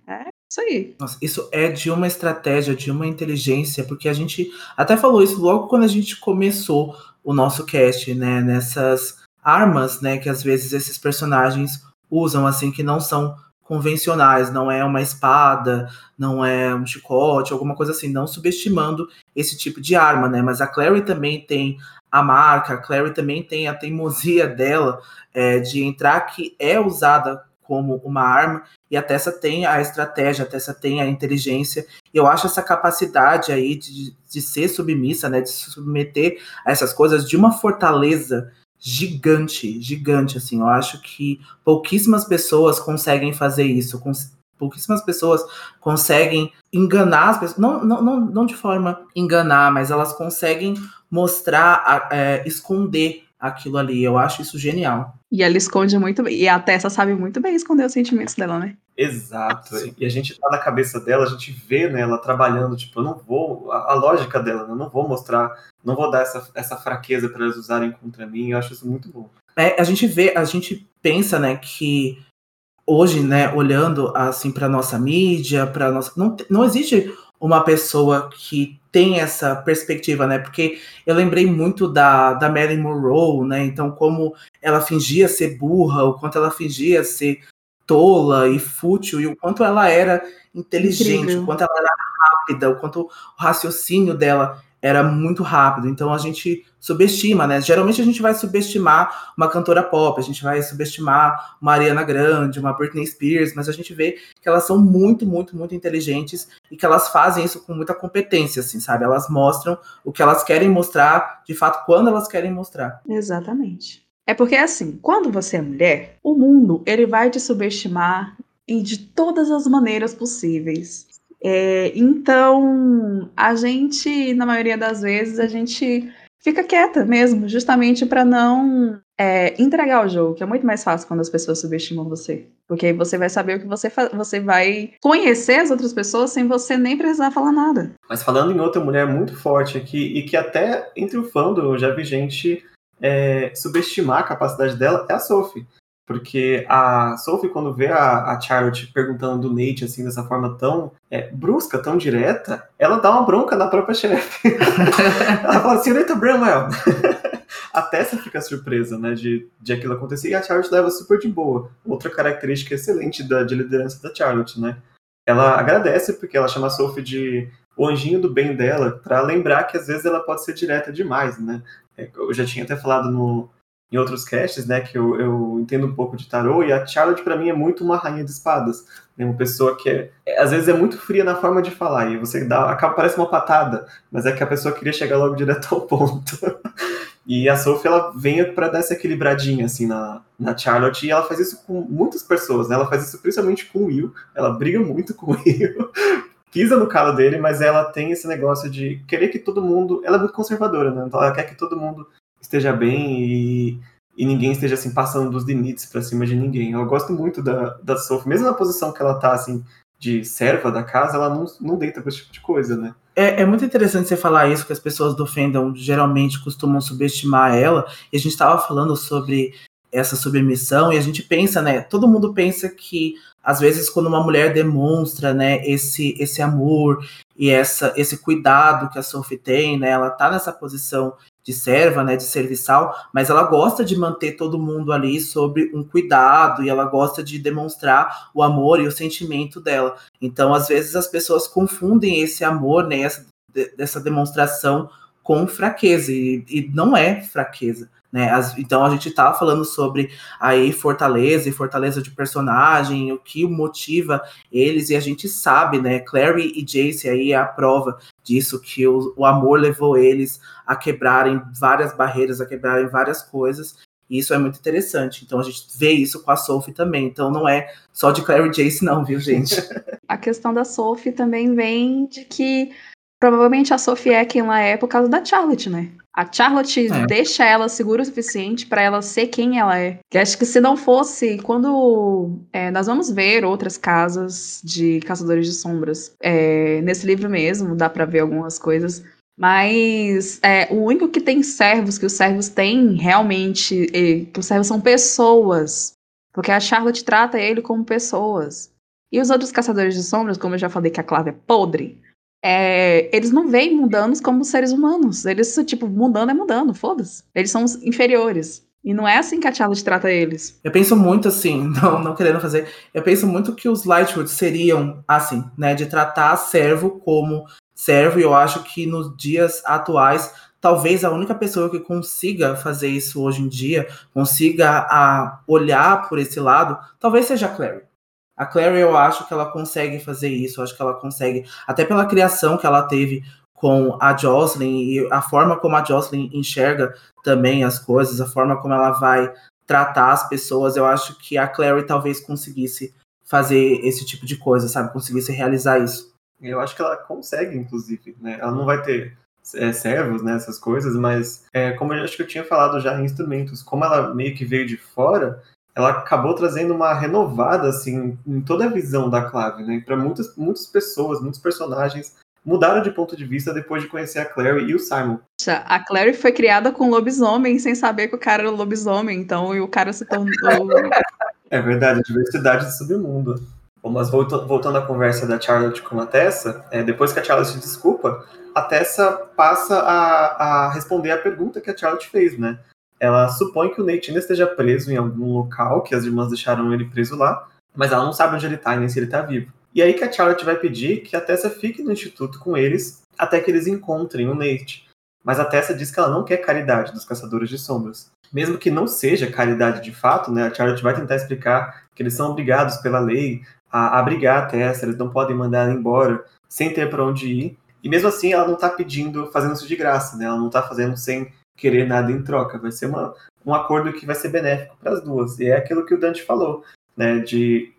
Isso aí. Nossa, isso é de uma estratégia, de uma inteligência, porque a gente até falou isso logo quando a gente começou o nosso cast, né? Nessas armas, né, que às vezes esses personagens usam, assim, que não são convencionais, não é uma espada, não é um chicote, alguma coisa assim, não subestimando esse tipo de arma, né? Mas a Clary também tem a marca, a Clary também tem a teimosia dela é, de entrar que é usada como uma arma, e a Tessa tem a estratégia, a Tessa tem a inteligência, e eu acho essa capacidade aí de, de ser submissa, né, de se submeter a essas coisas de uma fortaleza gigante, gigante, assim. Eu acho que pouquíssimas pessoas conseguem fazer isso. Pouquíssimas pessoas conseguem enganar as pessoas, não, não, não, não de forma enganar, mas elas conseguem mostrar, é, esconder aquilo ali. Eu acho isso genial. E ela esconde muito bem. E a Tessa sabe muito bem esconder os sentimentos dela, né? Exato. Sim. E a gente tá na cabeça dela, a gente vê né, ela trabalhando, tipo, eu não vou. A, a lógica dela, né, eu não vou mostrar, não vou dar essa, essa fraqueza para eles usarem contra mim. Eu acho isso muito bom. É, a gente vê, a gente pensa, né, que hoje, né, olhando assim para nossa mídia, para nossa. Não, não existe uma pessoa que tem essa perspectiva, né? Porque eu lembrei muito da, da Marilyn Monroe, né? Então, como ela fingia ser burra, o quanto ela fingia ser tola e fútil, e o quanto ela era inteligente, Incrível. o quanto ela era rápida, o quanto o raciocínio dela era muito rápido. Então a gente subestima, né? Geralmente a gente vai subestimar uma cantora pop, a gente vai subestimar uma Ariana Grande, uma Britney Spears, mas a gente vê que elas são muito, muito, muito inteligentes e que elas fazem isso com muita competência, assim, sabe? Elas mostram o que elas querem mostrar, de fato, quando elas querem mostrar. Exatamente. É porque assim, quando você é mulher, o mundo ele vai te subestimar e de todas as maneiras possíveis. É, então, a gente, na maioria das vezes, a gente fica quieta mesmo, justamente para não é, entregar o jogo, que é muito mais fácil quando as pessoas subestimam você. Porque aí você vai saber o que você você vai conhecer as outras pessoas sem você nem precisar falar nada. Mas falando em outra mulher muito forte aqui, e que até entre o fandom eu já vi gente é, subestimar a capacidade dela, é a Sophie. Porque a Sophie, quando vê a, a Charlotte perguntando do Nate, assim, dessa forma tão é, brusca, tão direta, ela dá uma bronca na própria chefe. ela fala, senhorita Bramwell. a Tessa fica surpresa, né, de, de aquilo acontecer, e a Charlotte leva super de boa. Outra característica excelente da, de liderança da Charlotte, né? Ela agradece porque ela chama a Sophie de o anjinho do bem dela, para lembrar que às vezes ela pode ser direta demais, né? É, eu já tinha até falado no, em outros casts, né, que eu, eu entendo um pouco de tarô, e a Charlotte para mim é muito uma rainha de espadas. É uma pessoa que é, é, às vezes é muito fria na forma de falar, e você dá, acaba parece uma patada, mas é que a pessoa queria chegar logo direto ao ponto. e a Sophie, ela vem para dar essa equilibradinha, assim, na, na Charlotte, e ela faz isso com muitas pessoas, né, ela faz isso principalmente com o Will, ela briga muito com o Will, pisa no calo dele, mas ela tem esse negócio de querer que todo mundo. Ela é muito conservadora, né? Então ela quer que todo mundo esteja bem e, e ninguém esteja assim passando dos limites para cima de ninguém. Eu gosto muito da, da Sophie, mesmo na posição que ela tá assim de serva da casa, ela não, não deita pra esse tipo de coisa, né? É, é muito interessante você falar isso, que as pessoas do fandom geralmente costumam subestimar ela. E a gente estava falando sobre essa submissão e a gente pensa, né? Todo mundo pensa que às vezes quando uma mulher demonstra, né, esse esse amor e essa esse cuidado que a Sophie tem, né? Ela tá nessa posição de serva, né, de serviçal, mas ela gosta de manter todo mundo ali sobre um cuidado e ela gosta de demonstrar o amor e o sentimento dela. Então, às vezes as pessoas confundem esse amor, né, essa, dessa demonstração com fraqueza e, e não é fraqueza. Né? As, então a gente tá falando sobre aí fortaleza e fortaleza de personagem, o que motiva eles, e a gente sabe, né? Clary e Jace aí é a prova disso, que o, o amor levou eles a quebrarem várias barreiras, a quebrarem várias coisas. E isso é muito interessante. Então a gente vê isso com a Sophie também. Então não é só de Clary e Jace, não, viu, gente? a questão da Sophie também vem de que provavelmente a Sophie é quem ela é por causa da Charlotte, né? A Charlotte é. deixa ela segura o suficiente para ela ser quem ela é. Que acho que se não fosse, quando é, nós vamos ver outras casas de caçadores de sombras, é, nesse livro mesmo dá para ver algumas coisas. Mas é, o único que tem servos, que os servos têm realmente, que os servos são pessoas. Porque a Charlotte trata ele como pessoas. E os outros caçadores de sombras, como eu já falei que a Clave é podre, é, eles não veem mundanos como seres humanos. Eles, tipo, mundano é mundano, foda-se. Eles são inferiores. E não é assim que a Charlotte trata eles. Eu penso muito assim, não, não querendo fazer. Eu penso muito que os Lightwood seriam assim, né? De tratar servo como servo. E eu acho que nos dias atuais, talvez a única pessoa que consiga fazer isso hoje em dia, consiga a olhar por esse lado, talvez seja a Clary. A Clary, eu acho que ela consegue fazer isso, eu acho que ela consegue, até pela criação que ela teve com a Jocelyn e a forma como a Jocelyn enxerga também as coisas, a forma como ela vai tratar as pessoas, eu acho que a Clary talvez conseguisse fazer esse tipo de coisa, sabe? Conseguisse realizar isso. Eu acho que ela consegue, inclusive, né? Ela não vai ter é, servos, né, essas coisas, mas é, como eu acho que eu tinha falado já em instrumentos, como ela meio que veio de fora, ela acabou trazendo uma renovada assim em toda a visão da clave, né? Para muitas muitas pessoas, muitos personagens mudaram de ponto de vista depois de conhecer a Clary e o Simon. A Clary foi criada com lobisomem sem saber que o cara era lobisomem, então o cara se tornou É verdade, a diversidade do submundo. Bom, mas voltando à conversa da Charlotte com a Tessa, é, depois que a Charlotte se desculpa, a Tessa passa a, a responder a pergunta que a Charlotte fez, né? Ela supõe que o ainda esteja preso em algum local, que as irmãs deixaram ele preso lá, mas ela não sabe onde ele está e nem se ele está vivo. E aí que a Charlotte vai pedir que a Tessa fique no instituto com eles até que eles encontrem o Nate. Mas a Tessa diz que ela não quer caridade dos caçadores de sombras. Mesmo que não seja caridade de fato, né, a Charlotte vai tentar explicar que eles são obrigados pela lei a abrigar a Tessa, eles não podem mandar ela embora sem ter para onde ir. E mesmo assim ela não está pedindo, fazendo isso de graça, né? Ela não está fazendo sem querer nada em troca. Vai ser uma, um acordo que vai ser benéfico para as duas. E é aquilo que o Dante falou, né? De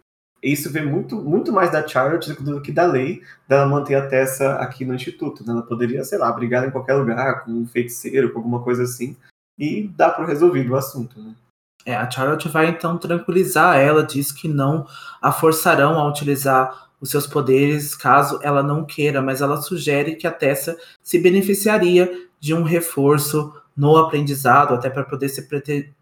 isso vem muito, muito mais da Charlotte do que da lei dela manter a Tessa aqui no Instituto. Né? Ela poderia, sei lá, brigar em qualquer lugar, com um feiticeiro, com alguma coisa assim, e dar para resolvido o assunto. Né? É, a Charlotte vai então tranquilizar ela, diz que não a forçarão a utilizar os seus poderes caso ela não queira, mas ela sugere que a Tessa se beneficiaria de um reforço no aprendizado, até para poder se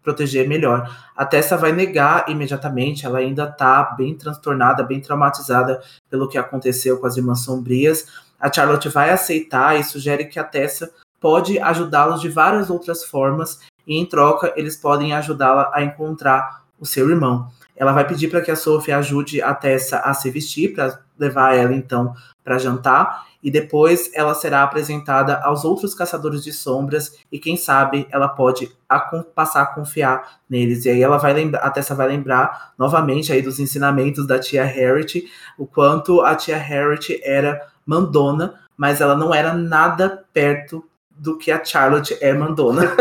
proteger melhor. A Tessa vai negar imediatamente, ela ainda está bem transtornada, bem traumatizada pelo que aconteceu com as Irmãs Sombrias. A Charlotte vai aceitar e sugere que a Tessa pode ajudá-los de várias outras formas e em troca eles podem ajudá-la a encontrar o seu irmão. Ela vai pedir para que a Sophie ajude a Tessa a se vestir para levar ela então para jantar e depois ela será apresentada aos outros caçadores de sombras e quem sabe ela pode a, passar a confiar neles. E aí ela vai lembrar, a Tessa vai lembrar novamente aí dos ensinamentos da tia Harriet, o quanto a tia Harriet era mandona, mas ela não era nada perto do que a Charlotte é mandona.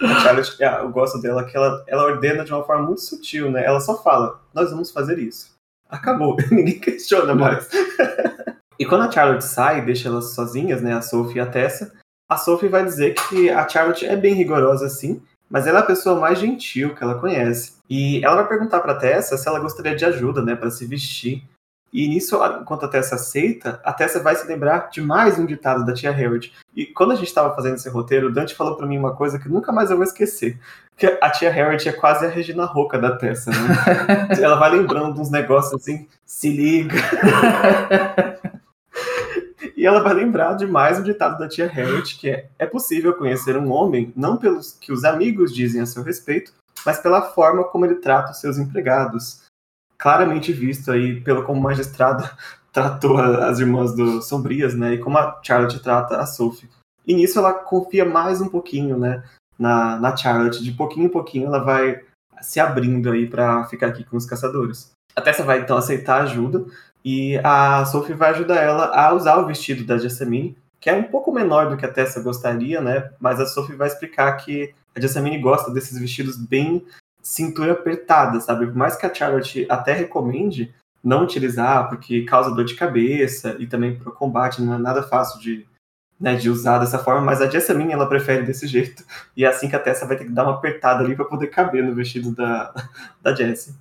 a Charlotte, ah, eu gosto dela que ela, ela ordena de uma forma muito sutil, né? Ela só fala, nós vamos fazer isso. Acabou, ninguém questiona mais. e quando a Charlotte sai, deixa elas sozinhas, né, a Sophie e a Tessa, a Sophie vai dizer que a Charlotte é bem rigorosa sim, mas ela é a pessoa mais gentil que ela conhece. E ela vai perguntar para Tessa se ela gostaria de ajuda, né, para se vestir. E nisso, enquanto a Tessa aceita, a Tessa vai se lembrar de mais um ditado da tia Harold. E quando a gente estava fazendo esse roteiro, o Dante falou para mim uma coisa que nunca mais eu vou esquecer. Que a tia Harold é quase a Regina Roca da Tessa, né? Ela vai lembrando uns negócios assim, se liga. e ela vai lembrar de mais um ditado da tia Harold, que é: é possível conhecer um homem não pelos que os amigos dizem a seu respeito, mas pela forma como ele trata os seus empregados claramente visto aí pelo como o magistrado tratou as irmãs do Sombrias, né? E como a Charlotte trata a Sophie. E nisso ela confia mais um pouquinho, né? Na, na Charlotte. De pouquinho em pouquinho ela vai se abrindo aí para ficar aqui com os caçadores. A Tessa vai então aceitar ajuda e a Sophie vai ajudar ela a usar o vestido da Jessamine, que é um pouco menor do que a Tessa gostaria, né? Mas a Sophie vai explicar que a Jessamine gosta desses vestidos bem cintura apertada, sabe? Por mais que a Charlotte até recomende não utilizar, porque causa dor de cabeça e também para o combate não é nada fácil de, né, de usar dessa forma, mas a Jessamine ela prefere desse jeito. E é assim que a Tessa vai ter que dar uma apertada ali para poder caber no vestido da, da Jessie.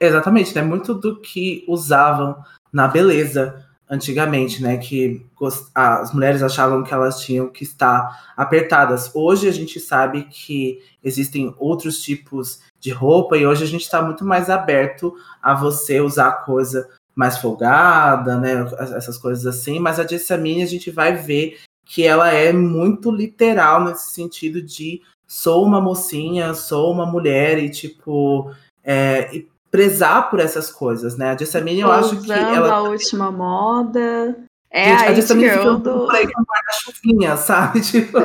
Exatamente, né? Muito do que usavam na beleza antigamente, né? Que as mulheres achavam que elas tinham que estar apertadas. Hoje a gente sabe que existem outros tipos de roupa e hoje a gente está muito mais aberto a você usar coisa mais folgada, né? Essas coisas assim. Mas a Jessamine a gente vai ver que ela é muito literal nesse sentido de sou uma mocinha, sou uma mulher e tipo é, e prezar por essas coisas, né? A Jessamine, eu acho que ela a última moda. É Gente, a Jessamine fica do... por aí com guarda-chuvinha, sabe? Tipo...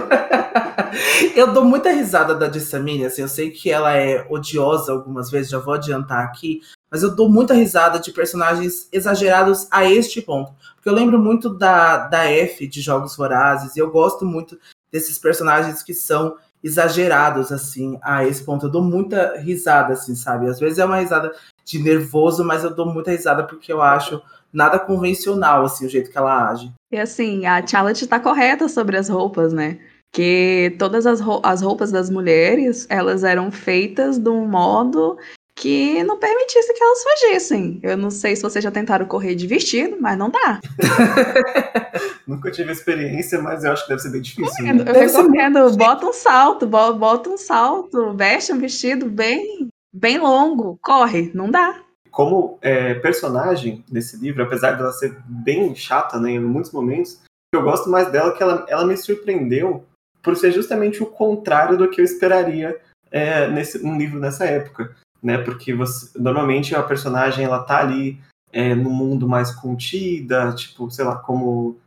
eu dou muita risada da Jessamine, assim, eu sei que ela é odiosa algumas vezes, já vou adiantar aqui, mas eu dou muita risada de personagens exagerados a este ponto. Porque eu lembro muito da, da F de Jogos Vorazes, e eu gosto muito desses personagens que são exagerados, assim, a esse ponto. Eu dou muita risada, assim, sabe? Às vezes é uma risada de nervoso, mas eu dou muita risada porque eu acho nada convencional, assim, o jeito que ela age. E assim, a Charlotte tá correta sobre as roupas, né? Que todas as, as roupas das mulheres, elas eram feitas de um modo que não permitisse que elas fugissem. Eu não sei se vocês já tentaram correr de vestido, mas não dá. Nunca tive experiência, mas eu acho que deve ser bem difícil. Né? Eu recomendo, bota um salto, bota um salto, veste um vestido bem, bem longo, corre, não dá. Como é, personagem desse livro, apesar dela ser bem chata né, em muitos momentos, eu gosto mais dela é que ela, ela me surpreendeu por ser justamente o contrário do que eu esperaria é, nesse, um livro nessa época né? Porque você, normalmente a personagem ela tá ali é, no mundo mais contida, tipo, sei lá, como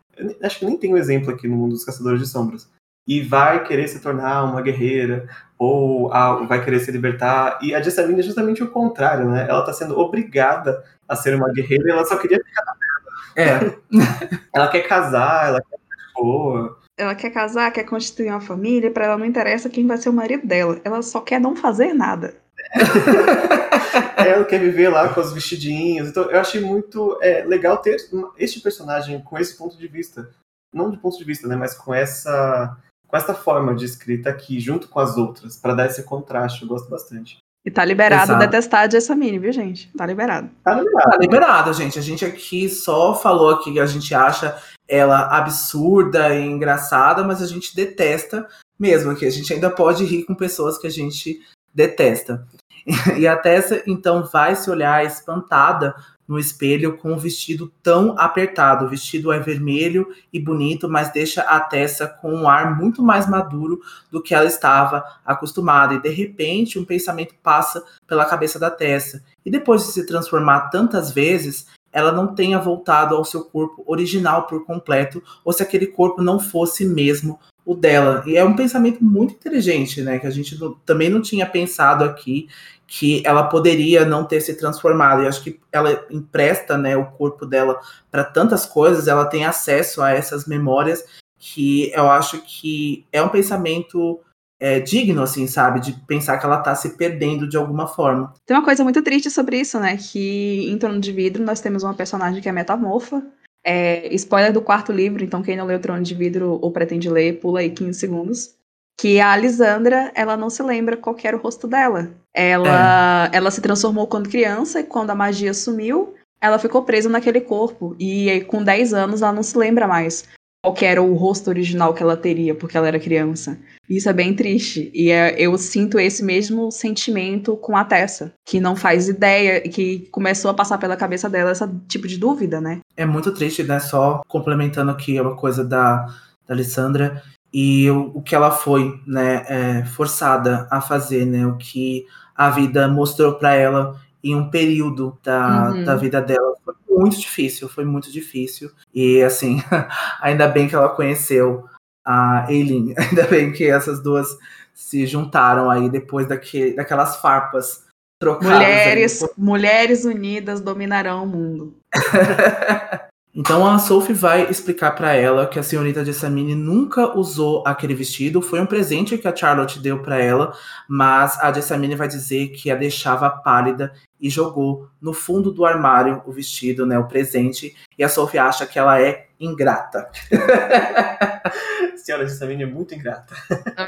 acho que nem tem um exemplo aqui no mundo dos caçadores de sombras. E vai querer se tornar uma guerreira, ou a, vai querer se libertar. E a Jessamine é justamente o contrário, né? Ela tá sendo obrigada a ser uma guerreira e ela só queria ficar na É. ela quer casar, ela quer boa. Ela quer casar, quer constituir uma família, para ela não interessa quem vai ser o marido dela. Ela só quer não fazer nada. ela quer viver lá com os vestidinhos. Então, eu achei muito é, legal ter este personagem com esse ponto de vista. Não de ponto de vista, né? Mas com essa, com essa forma de escrita aqui, junto com as outras, para dar esse contraste. Eu gosto bastante. E tá liberado Exato. detestar a Jessamine, viu, gente? Tá liberado. Tá liberado. Tá liberado, gente. A gente aqui só falou que a gente acha ela absurda e engraçada, mas a gente detesta mesmo aqui. A gente ainda pode rir com pessoas que a gente detesta. E a Tessa, então, vai se olhar espantada no espelho com um vestido tão apertado. O vestido é vermelho e bonito, mas deixa a Tessa com um ar muito mais maduro do que ela estava acostumada. E de repente, um pensamento passa pela cabeça da Tessa. E depois de se transformar tantas vezes, ela não tenha voltado ao seu corpo original por completo, ou se aquele corpo não fosse mesmo o dela. E é um pensamento muito inteligente, né? Que a gente não, também não tinha pensado aqui que ela poderia não ter se transformado. E acho que ela empresta, né, o corpo dela para tantas coisas, ela tem acesso a essas memórias que eu acho que é um pensamento é, digno, assim, sabe? De pensar que ela tá se perdendo de alguma forma. Tem uma coisa muito triste sobre isso, né? Que em Trono de Vidro nós temos uma personagem que é metamorfa. É, spoiler do quarto livro, então quem não leu Trono de Vidro ou pretende ler, pula aí 15 segundos. Que a Alisandra, ela não se lembra qual era o rosto dela. Ela, é. ela se transformou quando criança e quando a magia sumiu, ela ficou presa naquele corpo. E aí, com 10 anos ela não se lembra mais qual era o rosto original que ela teria, porque ela era criança. Isso é bem triste. E é, eu sinto esse mesmo sentimento com a Tessa, que não faz ideia, que começou a passar pela cabeça dela esse tipo de dúvida, né? É muito triste, né? Só complementando aqui uma coisa da, da Alessandra e o, o que ela foi, né, é, forçada a fazer, né? O que a vida mostrou para ela em um período da, uhum. da vida dela foi muito difícil, foi muito difícil. E assim, ainda bem que ela conheceu a Eileen, ainda bem que essas duas se juntaram aí depois daquele, daquelas farpas trocadas. Mulheres, aí. mulheres unidas dominarão o mundo. Então a Sophie vai explicar para ela que a senhorita Jessamine nunca usou aquele vestido, foi um presente que a Charlotte deu para ela, mas a Jessamine vai dizer que a deixava pálida e jogou no fundo do armário o vestido, né, o presente, e a Sophie acha que ela é ingrata. senhora Jessamine é muito ingrata.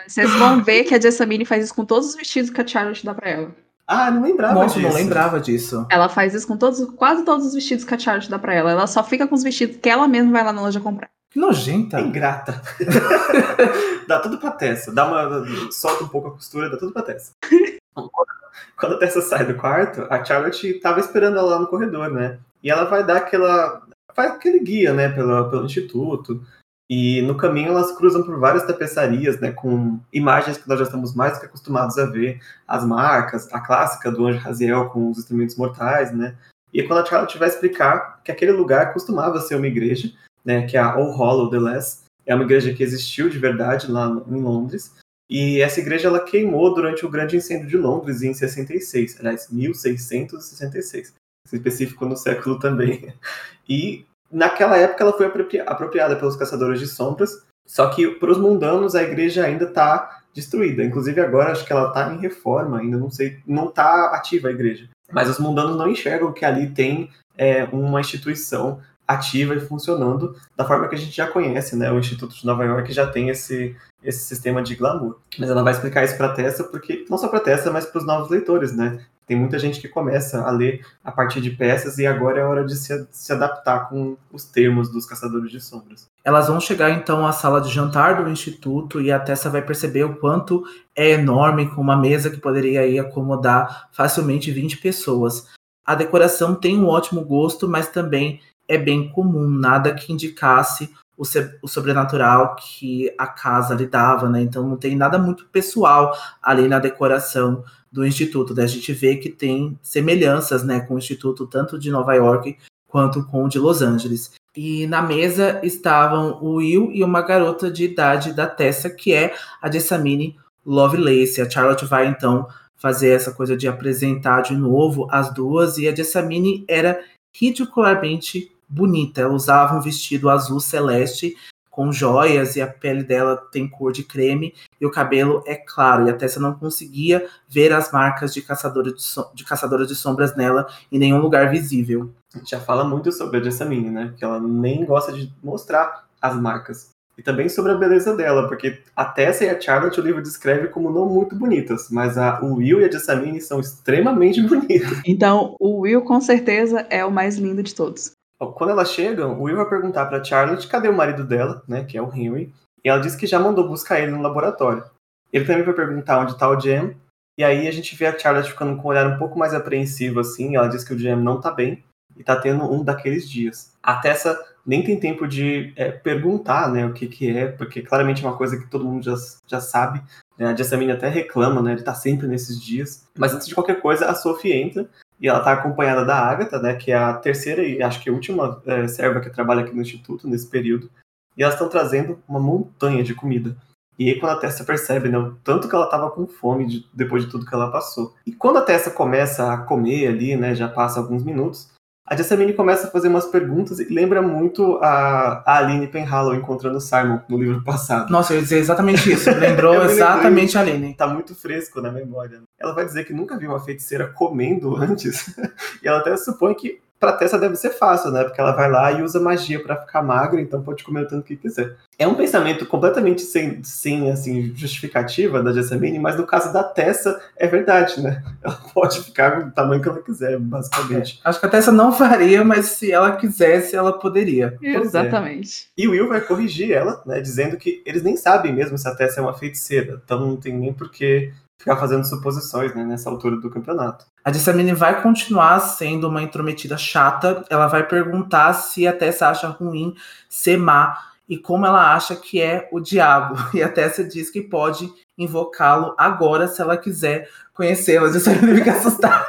Vocês vão ver que a Jessamine faz isso com todos os vestidos que a Charlotte dá para ela. Ah, não lembrava Nossa, disso. não lembrava disso. Ela faz isso com todos, quase todos os vestidos que a Charlotte dá pra ela. Ela só fica com os vestidos que ela mesma vai lá na loja comprar. Que nojenta. Ingrata. dá tudo pra Tessa. Dá uma. Solta um pouco a costura, dá tudo pra Tessa. Quando a Tessa sai do quarto, a Charlotte tava esperando ela lá no corredor, né? E ela vai dar aquela. Faz aquele guia, né, pelo, pelo instituto. E no caminho elas cruzam por várias tapeçarias, né, com imagens que nós já estamos mais do que acostumados a ver, as marcas, a clássica do anjo Raziel com os instrumentos mortais, né. E quando a Charlotte vai explicar que aquele lugar costumava ser uma igreja, né, que é a All Hollow the Less, é uma igreja que existiu de verdade lá em Londres, e essa igreja ela queimou durante o grande incêndio de Londres em 66, aliás, 1666, específico no século também. E Naquela época ela foi apropriada pelos caçadores de sombras, só que para os mundanos a igreja ainda está destruída. Inclusive agora acho que ela está em reforma, ainda não sei, não está ativa a igreja. Mas os mundanos não enxergam que ali tem é, uma instituição ativa e funcionando da forma que a gente já conhece, né? O Instituto de Nova York já tem esse, esse sistema de glamour. Mas ela vai explicar isso para Tessa, porque não só para Tessa, mas para os novos leitores, né? Tem muita gente que começa a ler a partir de peças e agora é hora de se, se adaptar com os termos dos Caçadores de Sombras. Elas vão chegar então à sala de jantar do instituto e a Tessa vai perceber o quanto é enorme, com uma mesa que poderia aí acomodar facilmente 20 pessoas. A decoração tem um ótimo gosto, mas também é bem comum, nada que indicasse o, o sobrenatural que a casa lhe dava, né? Então não tem nada muito pessoal ali na decoração do Instituto. Né? A gente vê que tem semelhanças né, com o Instituto tanto de Nova York quanto com o de Los Angeles. E na mesa estavam o Will e uma garota de idade da Tessa, que é a Jessamine Lovelace. A Charlotte vai então fazer essa coisa de apresentar de novo as duas, e a Jessamine era ridicularmente bonita. Ela usava um vestido azul celeste com joias e a pele dela tem cor de creme e o cabelo é claro. E a Tessa não conseguia ver as marcas de caçadora de, so de, caçadora de sombras nela em nenhum lugar visível. A gente já fala muito sobre a Jessamine, né? Que ela nem gosta de mostrar as marcas. e também sobre a beleza dela, porque a Tessa e a Charlotte o livro descreve como não muito bonitas, mas a, o Will e a Jessamine são extremamente bonitas. Então, o Will com certeza é o mais lindo de todos. Quando elas chegam, o Will vai perguntar para Charlotte cadê o marido dela, né, que é o Henry, e ela diz que já mandou buscar ele no laboratório. Ele também vai perguntar onde está o Jam, e aí a gente vê a Charlotte ficando com um olhar um pouco mais apreensivo assim, ela diz que o Jam não tá bem e tá tendo um daqueles dias. A Tessa nem tem tempo de é, perguntar, né, o que que é, porque claramente é uma coisa que todo mundo já, já sabe. Né? A Jessamine até reclama, né, ele tá sempre nesses dias. Mas antes de qualquer coisa, a Sophie entra e ela tá acompanhada da Agatha, né, que é a terceira e acho que a última é, serva que trabalha aqui no instituto nesse período. E elas estão trazendo uma montanha de comida. E aí quando a Tessa percebe, né, o tanto que ela tava com fome de, depois de tudo que ela passou. E quando a Tessa começa a comer ali, né, já passa alguns minutos, a Jessamine começa a fazer umas perguntas e lembra muito a, a Aline Penhallow encontrando o Simon no livro passado. Nossa, eu ia dizer exatamente isso. Lembrou exatamente a Aline. Tá muito fresco na memória. Ela vai dizer que nunca viu uma feiticeira comendo antes. e ela até supõe que pra Tessa deve ser fácil, né? Porque ela vai lá e usa magia para ficar magra, então pode comer o tanto que quiser. É um pensamento completamente sem, sem assim, justificativa da Jessamine, mas no caso da Tessa é verdade, né? Ela pode ficar do tamanho que ela quiser, basicamente. É, acho que a Tessa não faria, mas se ela quisesse, ela poderia. Exatamente. É. E o Will vai corrigir ela, né? Dizendo que eles nem sabem mesmo se a Tessa é uma feiticeira, então não tem nem por que ficar fazendo suposições né, nessa altura do campeonato. A Jessamine vai continuar sendo uma intrometida chata. Ela vai perguntar se a Tessa acha ruim ser má e como ela acha que é o diabo. E a Tessa diz que pode invocá-lo agora se ela quiser conhecê-lo. A Jessamine fica assustada.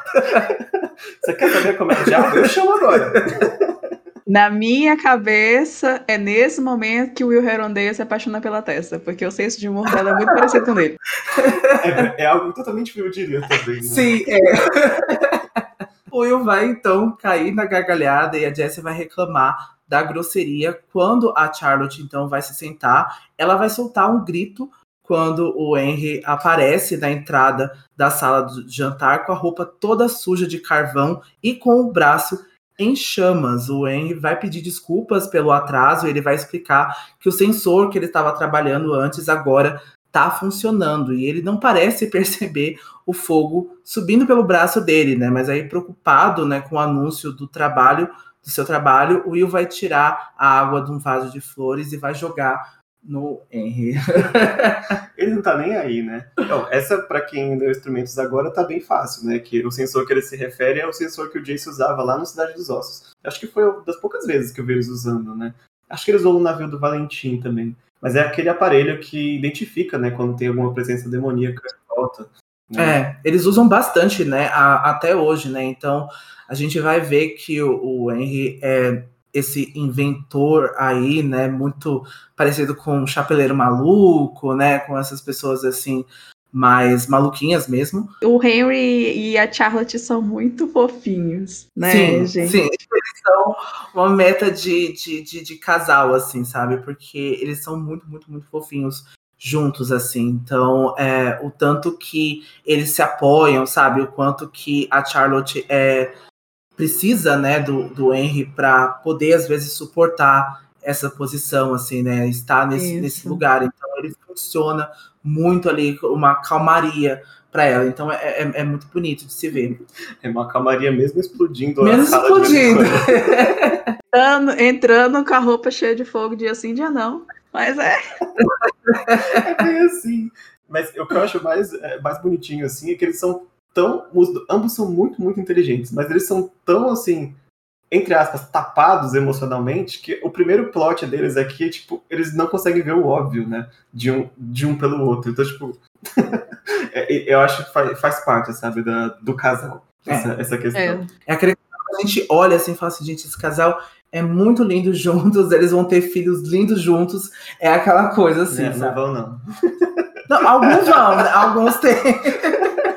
Você quer saber como é o diabo? Eu chamo agora. Na minha cabeça, é nesse momento que o Will Herondeia se apaixona pela Tessa, porque o senso de humor dela é muito parecido com ele. É, é algo totalmente que eu diria também. Né? Sim, é. o Will vai então cair na gargalhada e a Jessie vai reclamar da grosseria. Quando a Charlotte então vai se sentar, ela vai soltar um grito quando o Henry aparece na entrada da sala de jantar com a roupa toda suja de carvão e com o braço em chamas. O Henry vai pedir desculpas pelo atraso, ele vai explicar que o sensor que ele estava trabalhando antes agora está funcionando e ele não parece perceber o fogo subindo pelo braço dele, né? Mas aí preocupado, né, com o anúncio do trabalho, do seu trabalho, o Will vai tirar a água de um vaso de flores e vai jogar no Henry. ele não tá nem aí, né? Então, essa, para quem deu instrumentos agora, tá bem fácil, né? Que o sensor que ele se refere é o sensor que o Jace usava lá no Cidade dos Ossos. Acho que foi uma das poucas vezes que eu vi eles usando, né? Acho que eles usam no navio do Valentim também. Mas é aquele aparelho que identifica, né, quando tem alguma presença demoníaca em volta. Né? É, eles usam bastante, né, a, até hoje, né? Então a gente vai ver que o, o Henry é esse inventor aí, né, muito parecido com um chapeleiro maluco, né, com essas pessoas assim mais maluquinhas mesmo. O Henry e a Charlotte são muito fofinhos, né, sim, gente? Sim, eles são uma meta de, de, de, de casal, assim, sabe? Porque eles são muito, muito, muito fofinhos juntos, assim. Então, é, o tanto que eles se apoiam, sabe? O quanto que a Charlotte é precisa, né, do, do Henry para poder às vezes suportar essa posição, assim, né, estar nesse, nesse lugar. Então ele funciona muito ali, uma calmaria para ela. Então é, é, é, muito bonito de se ver. É uma calmaria mesmo explodindo. Mesmo explodindo. entrando, entrando com a roupa cheia de fogo dia sim, dia não. Mas é. é bem assim. Mas o que eu acho mais, é, mais bonitinho, assim, é que eles são tão. Ambos são muito, muito inteligentes, mas eles são tão assim, entre aspas, tapados emocionalmente, que o primeiro plot deles aqui é tipo, eles não conseguem ver o óbvio, né? De um, de um pelo outro. Então, tipo, é, eu acho que faz, faz parte, sabe, da, do casal. Essa, é. essa questão. É. é aquele que a gente olha assim e fala assim, gente, esse casal é muito lindo juntos, eles vão ter filhos lindos juntos. É aquela coisa assim. Não, não vão, não. não alguns vão, né? alguns têm.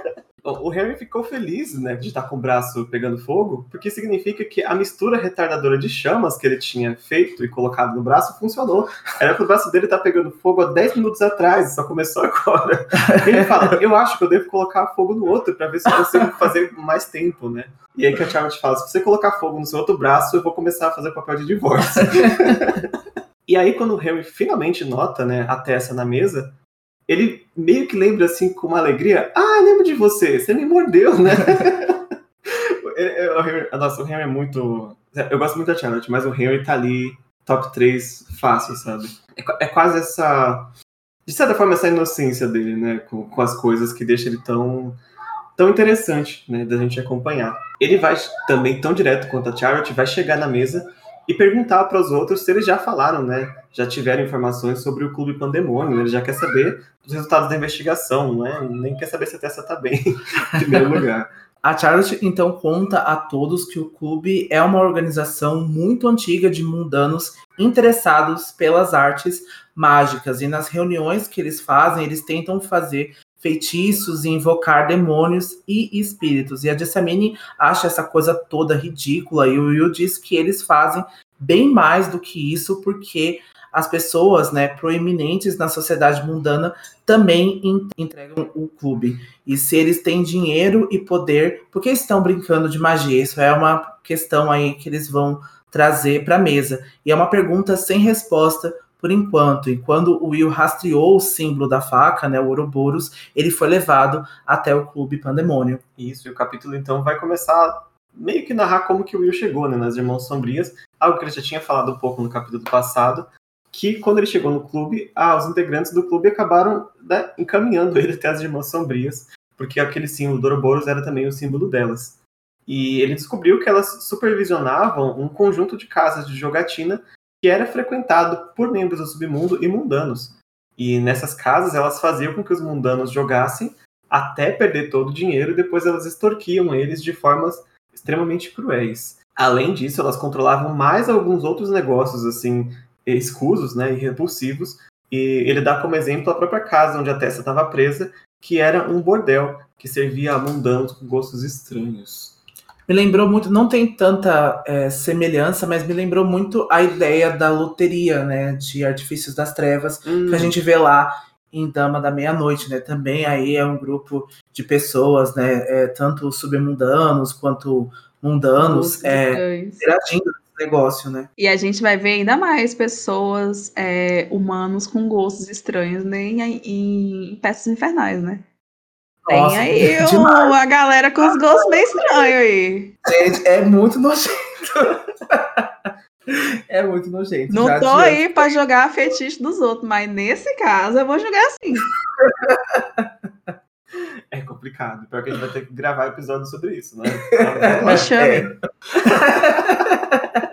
O Harry ficou feliz, né, de estar com o braço pegando fogo, porque significa que a mistura retardadora de chamas que ele tinha feito e colocado no braço funcionou. Era que o braço dele tá pegando fogo há 10 minutos atrás, só começou agora. Ele fala: Eu acho que eu devo colocar fogo no outro para ver se eu consigo fazer mais tempo, né? E aí que a Charlotte fala: Se você colocar fogo no seu outro braço, eu vou começar a fazer papel de divórcio. E aí, quando o Harry finalmente nota né, a Tessa na mesa, ele meio que lembra assim com uma alegria: Ah, lembro de você, você me mordeu, né? Nossa, o Henry é muito. Eu gosto muito da Charlotte, mas o Henry tá ali, top 3, fácil, sabe? É, é quase essa. De certa forma, essa inocência dele, né? Com, com as coisas que deixa ele tão tão interessante, né, da gente acompanhar. Ele vai também tão direto quanto a Charlotte, vai chegar na mesa e perguntar para os outros se eles já falaram, né, já tiveram informações sobre o Clube Pandemônio, ele já quer saber os resultados da investigação, não é? Nem quer saber se a Tessa tá bem, em primeiro lugar. A Charlotte então conta a todos que o clube é uma organização muito antiga de mundanos interessados pelas artes mágicas e nas reuniões que eles fazem, eles tentam fazer feitiços e invocar demônios e espíritos. E a Jessamine acha essa coisa toda ridícula e o Will diz que eles fazem bem mais do que isso porque as pessoas, né, proeminentes na sociedade mundana também entregam o clube. E se eles têm dinheiro e poder, por que estão brincando de magia? Isso é uma questão aí que eles vão trazer para a mesa. E é uma pergunta sem resposta por enquanto. E quando o Will rastreou o símbolo da faca, né, o Ouroboros, ele foi levado até o Clube Pandemônio. Isso, e o capítulo então vai começar meio que narrar como que o Will chegou, né, nas Irmãos Sombrias, algo que ele já tinha falado um pouco no capítulo passado, que quando ele chegou no clube, ah, os integrantes do clube acabaram né, encaminhando ele até as Irmãs Sombrias, porque aquele símbolo do Ouroboros era também o símbolo delas. E ele descobriu que elas supervisionavam um conjunto de casas de jogatina que era frequentado por membros do submundo e mundanos. E nessas casas elas faziam com que os mundanos jogassem até perder todo o dinheiro e depois elas extorquiam eles de formas extremamente cruéis. Além disso, elas controlavam mais alguns outros negócios assim escusos, né, e repulsivos. E ele dá como exemplo a própria casa onde a Tessa estava presa, que era um bordel que servia a mundanos com gostos estranhos. Me lembrou muito, não tem tanta é, semelhança, mas me lembrou muito a ideia da loteria, né, de Artifícios das Trevas, hum. que a hum. gente vê lá em Dama da Meia-Noite, né? Também aí é um grupo de pessoas, né? É, tanto submundanos quanto mundanos, é, interagindo negócio, né? E a gente vai ver ainda mais pessoas, é, humanos com gostos estranhos né, em, em peças infernais, né? Nossa, Tem aí o, a galera com os gostos bem estranhos aí. Gente, é muito nojento. é muito nojento. Não tô aí pra jogar fetiche dos outros, mas nesse caso eu vou jogar assim. É complicado. Pior que a gente vai ter que gravar episódio sobre isso, né? Me chame. É.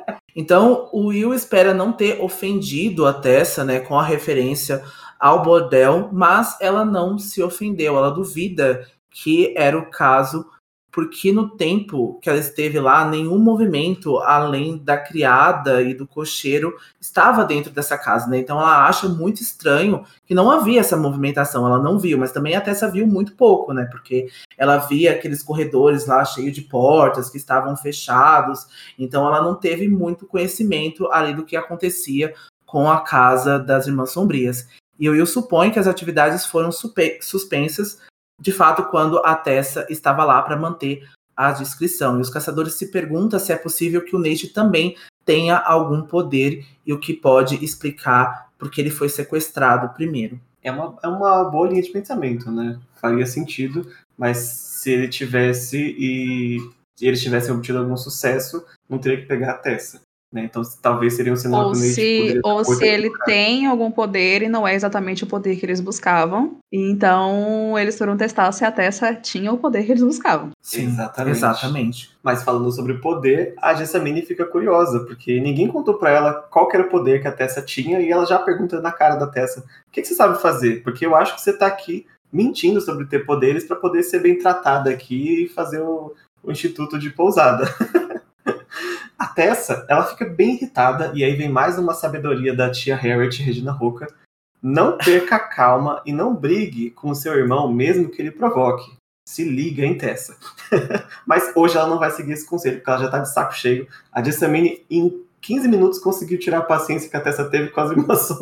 Então, o Will espera não ter ofendido a Tessa, né, com a referência ao bordel, mas ela não se ofendeu, ela duvida que era o caso porque no tempo que ela esteve lá, nenhum movimento além da criada e do cocheiro estava dentro dessa casa, né? Então ela acha muito estranho que não havia essa movimentação, ela não viu, mas também a Tessa viu muito pouco, né? Porque ela via aqueles corredores lá cheios de portas que estavam fechados, então ela não teve muito conhecimento ali do que acontecia com a casa das Irmãs Sombrias. E eu, eu suponho que as atividades foram suspensas de fato, quando a Tessa estava lá para manter a descrição. E os caçadores se perguntam se é possível que o Nate também tenha algum poder e o que pode explicar porque ele foi sequestrado primeiro. É uma, é uma boa linha de pensamento, né? Faria sentido, mas se ele tivesse e, e eles tivessem obtido algum sucesso, não teria que pegar a Tessa. Né? Então, talvez seria um sinal ou se, ou se ele tem algum poder e não é exatamente o poder que eles buscavam. Então, eles foram testar se a Tessa tinha o poder que eles buscavam. Sim, exatamente. exatamente. Mas falando sobre poder, a Jessamine fica curiosa, porque ninguém contou para ela qual era o poder que a Tessa tinha e ela já pergunta na cara da Tessa: o que, que você sabe fazer? Porque eu acho que você tá aqui mentindo sobre ter poderes para poder ser bem tratada aqui e fazer o, o instituto de pousada. A Tessa, ela fica bem irritada, e aí vem mais uma sabedoria da tia Harriet, Regina Roca. Não perca a calma e não brigue com seu irmão, mesmo que ele provoque. Se liga, hein, Tessa? Mas hoje ela não vai seguir esse conselho, porque ela já tá de saco cheio. A Jessamine, em 15 minutos, conseguiu tirar a paciência que a Tessa teve com as irmãs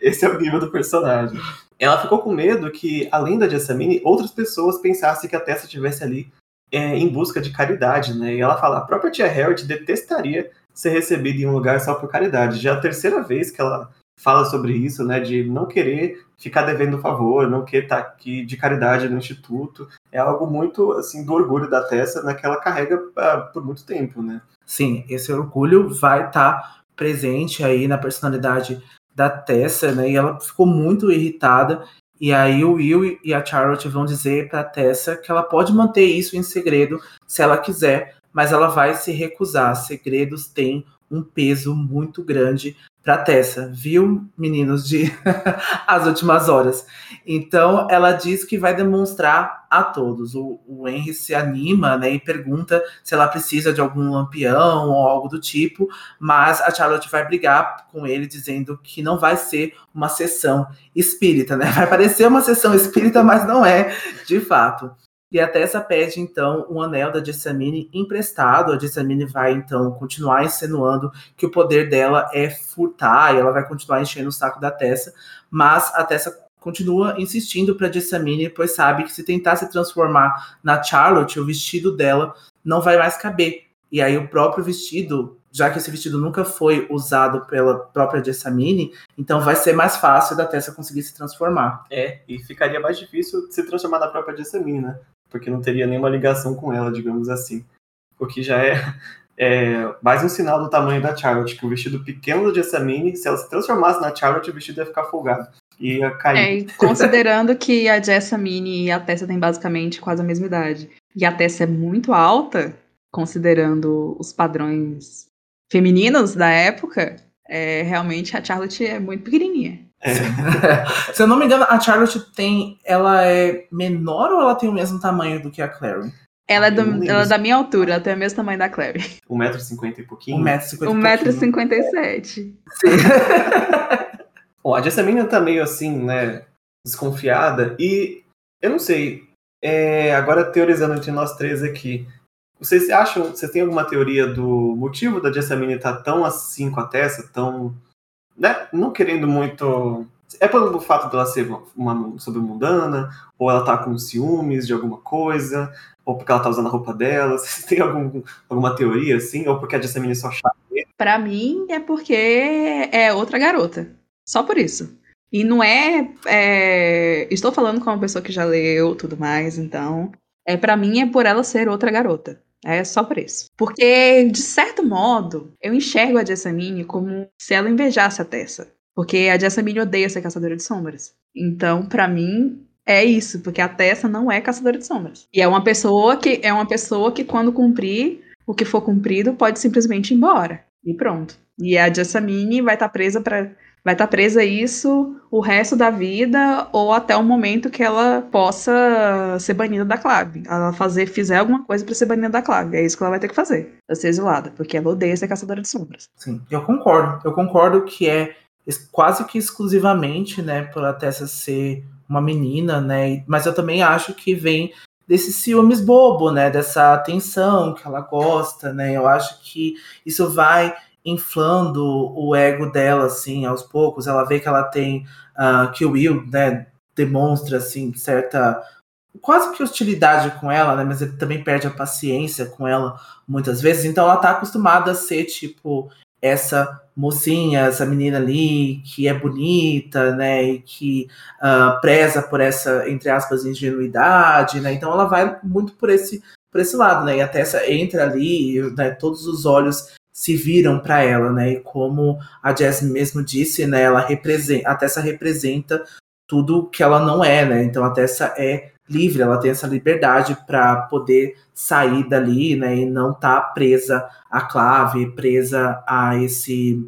Esse é o nível do personagem. Ela ficou com medo que, além da Jessamine, outras pessoas pensassem que a Tessa estivesse ali é, em busca de caridade, né? E ela fala, a própria tia Harriet detestaria ser recebida em um lugar só por caridade. Já é a terceira vez que ela fala sobre isso, né, de não querer ficar devendo favor, não querer estar aqui de caridade no instituto, é algo muito assim do orgulho da Tessa, né, que ela carrega uh, por muito tempo, né? Sim, esse orgulho vai estar tá presente aí na personalidade da Tessa, né? E ela ficou muito irritada. E aí o Will e a Charlotte vão dizer para Tessa que ela pode manter isso em segredo se ela quiser, mas ela vai se recusar. Segredos têm um peso muito grande para Tessa, viu, meninos de As Últimas Horas. Então, ela diz que vai demonstrar a todos. O, o Henry se anima né, e pergunta se ela precisa de algum lampião ou algo do tipo, mas a Charlotte vai brigar com ele, dizendo que não vai ser uma sessão espírita, né? Vai parecer uma sessão espírita, mas não é, de fato. E a Tessa pede, então, um anel da Jessamine emprestado. A Jessamine vai, então, continuar insinuando que o poder dela é furtar e ela vai continuar enchendo o saco da Tessa. Mas a Tessa continua insistindo para Jessamine, pois sabe que se tentar se transformar na Charlotte, o vestido dela não vai mais caber. E aí o próprio vestido, já que esse vestido nunca foi usado pela própria Jessamine, então vai ser mais fácil da Tessa conseguir se transformar. É, e ficaria mais difícil se transformar na própria Jessamine, né? Porque não teria nenhuma ligação com ela, digamos assim. O que já é, é mais um sinal do tamanho da Charlotte, que o vestido pequeno da Jessamine, se ela se transformasse na Charlotte, o vestido ia ficar folgado. Ia cair. É, considerando que a Jessamine e a Tessa têm basicamente quase a mesma idade. E a Tessa é muito alta, considerando os padrões femininos da época, é, realmente a Charlotte é muito pequenininha. É. Se eu não me engano, a Charlotte tem. Ela é menor ou ela tem o mesmo tamanho do que a Clary? Ela é, do, ela é da minha altura, ela tem o mesmo tamanho da Clary. 1,50m e pouquinho? 1,57m. Sim. Bom, a Jessamine tá meio assim, né? Desconfiada. E eu não sei. É, agora teorizando entre nós três aqui. Vocês acham, vocês têm alguma teoria do motivo da Jessamine estar tá tão assim com a Tessa, tão né, não querendo muito. É pelo fato dela ser uma, uma sobremundana, ou ela tá com ciúmes de alguma coisa, ou porque ela tá usando a roupa dela. Vocês têm algum, alguma teoria, assim? Ou porque a Jessamine só chata Pra mim, é porque é outra garota. Só por isso. E não é, é, Estou falando com uma pessoa que já leu tudo mais, então. É para mim é por ela ser outra garota. É só por isso. Porque, de certo modo, eu enxergo a Jessamine como se ela invejasse a Tessa. Porque a Jessamine odeia ser caçadora de sombras. Então, para mim, é isso, porque a Tessa não é caçadora de sombras. E é uma pessoa que é uma pessoa que quando cumprir o que for cumprido, pode simplesmente ir embora. E pronto. E a Jessamine vai estar tá presa para vai estar tá presa a isso o resto da vida ou até o momento que ela possa ser banida da clave. Ela fazer, fizer alguma coisa para ser banida da clave. É isso que ela vai ter que fazer. Pra ser exilada, porque ela odeia ser caçadora de sombras. Sim, eu concordo. Eu concordo que é quase que exclusivamente, né, por a Tessa ser uma menina, né, mas eu também acho que vem desses ciúmes bobo, né, dessa atenção que ela gosta, né, eu acho que isso vai inflando o ego dela, assim, aos poucos. Ela vê que ela tem, uh, que o Will, né, demonstra, assim, certa quase que hostilidade com ela, né, mas ele também perde a paciência com ela muitas vezes. Então ela tá acostumada a ser, tipo, essa mocinha, essa menina ali que é bonita, né, e que uh, preza por essa, entre aspas, ingenuidade, né, então ela vai muito por esse, por esse lado, né, e até essa entra ali, né, todos os olhos se viram para ela, né? E como a Jess mesmo disse, né? Ela representa, a Tessa representa tudo que ela não é, né? Então a Tessa é livre, ela tem essa liberdade para poder sair dali, né? E não tá presa à clave, presa a esse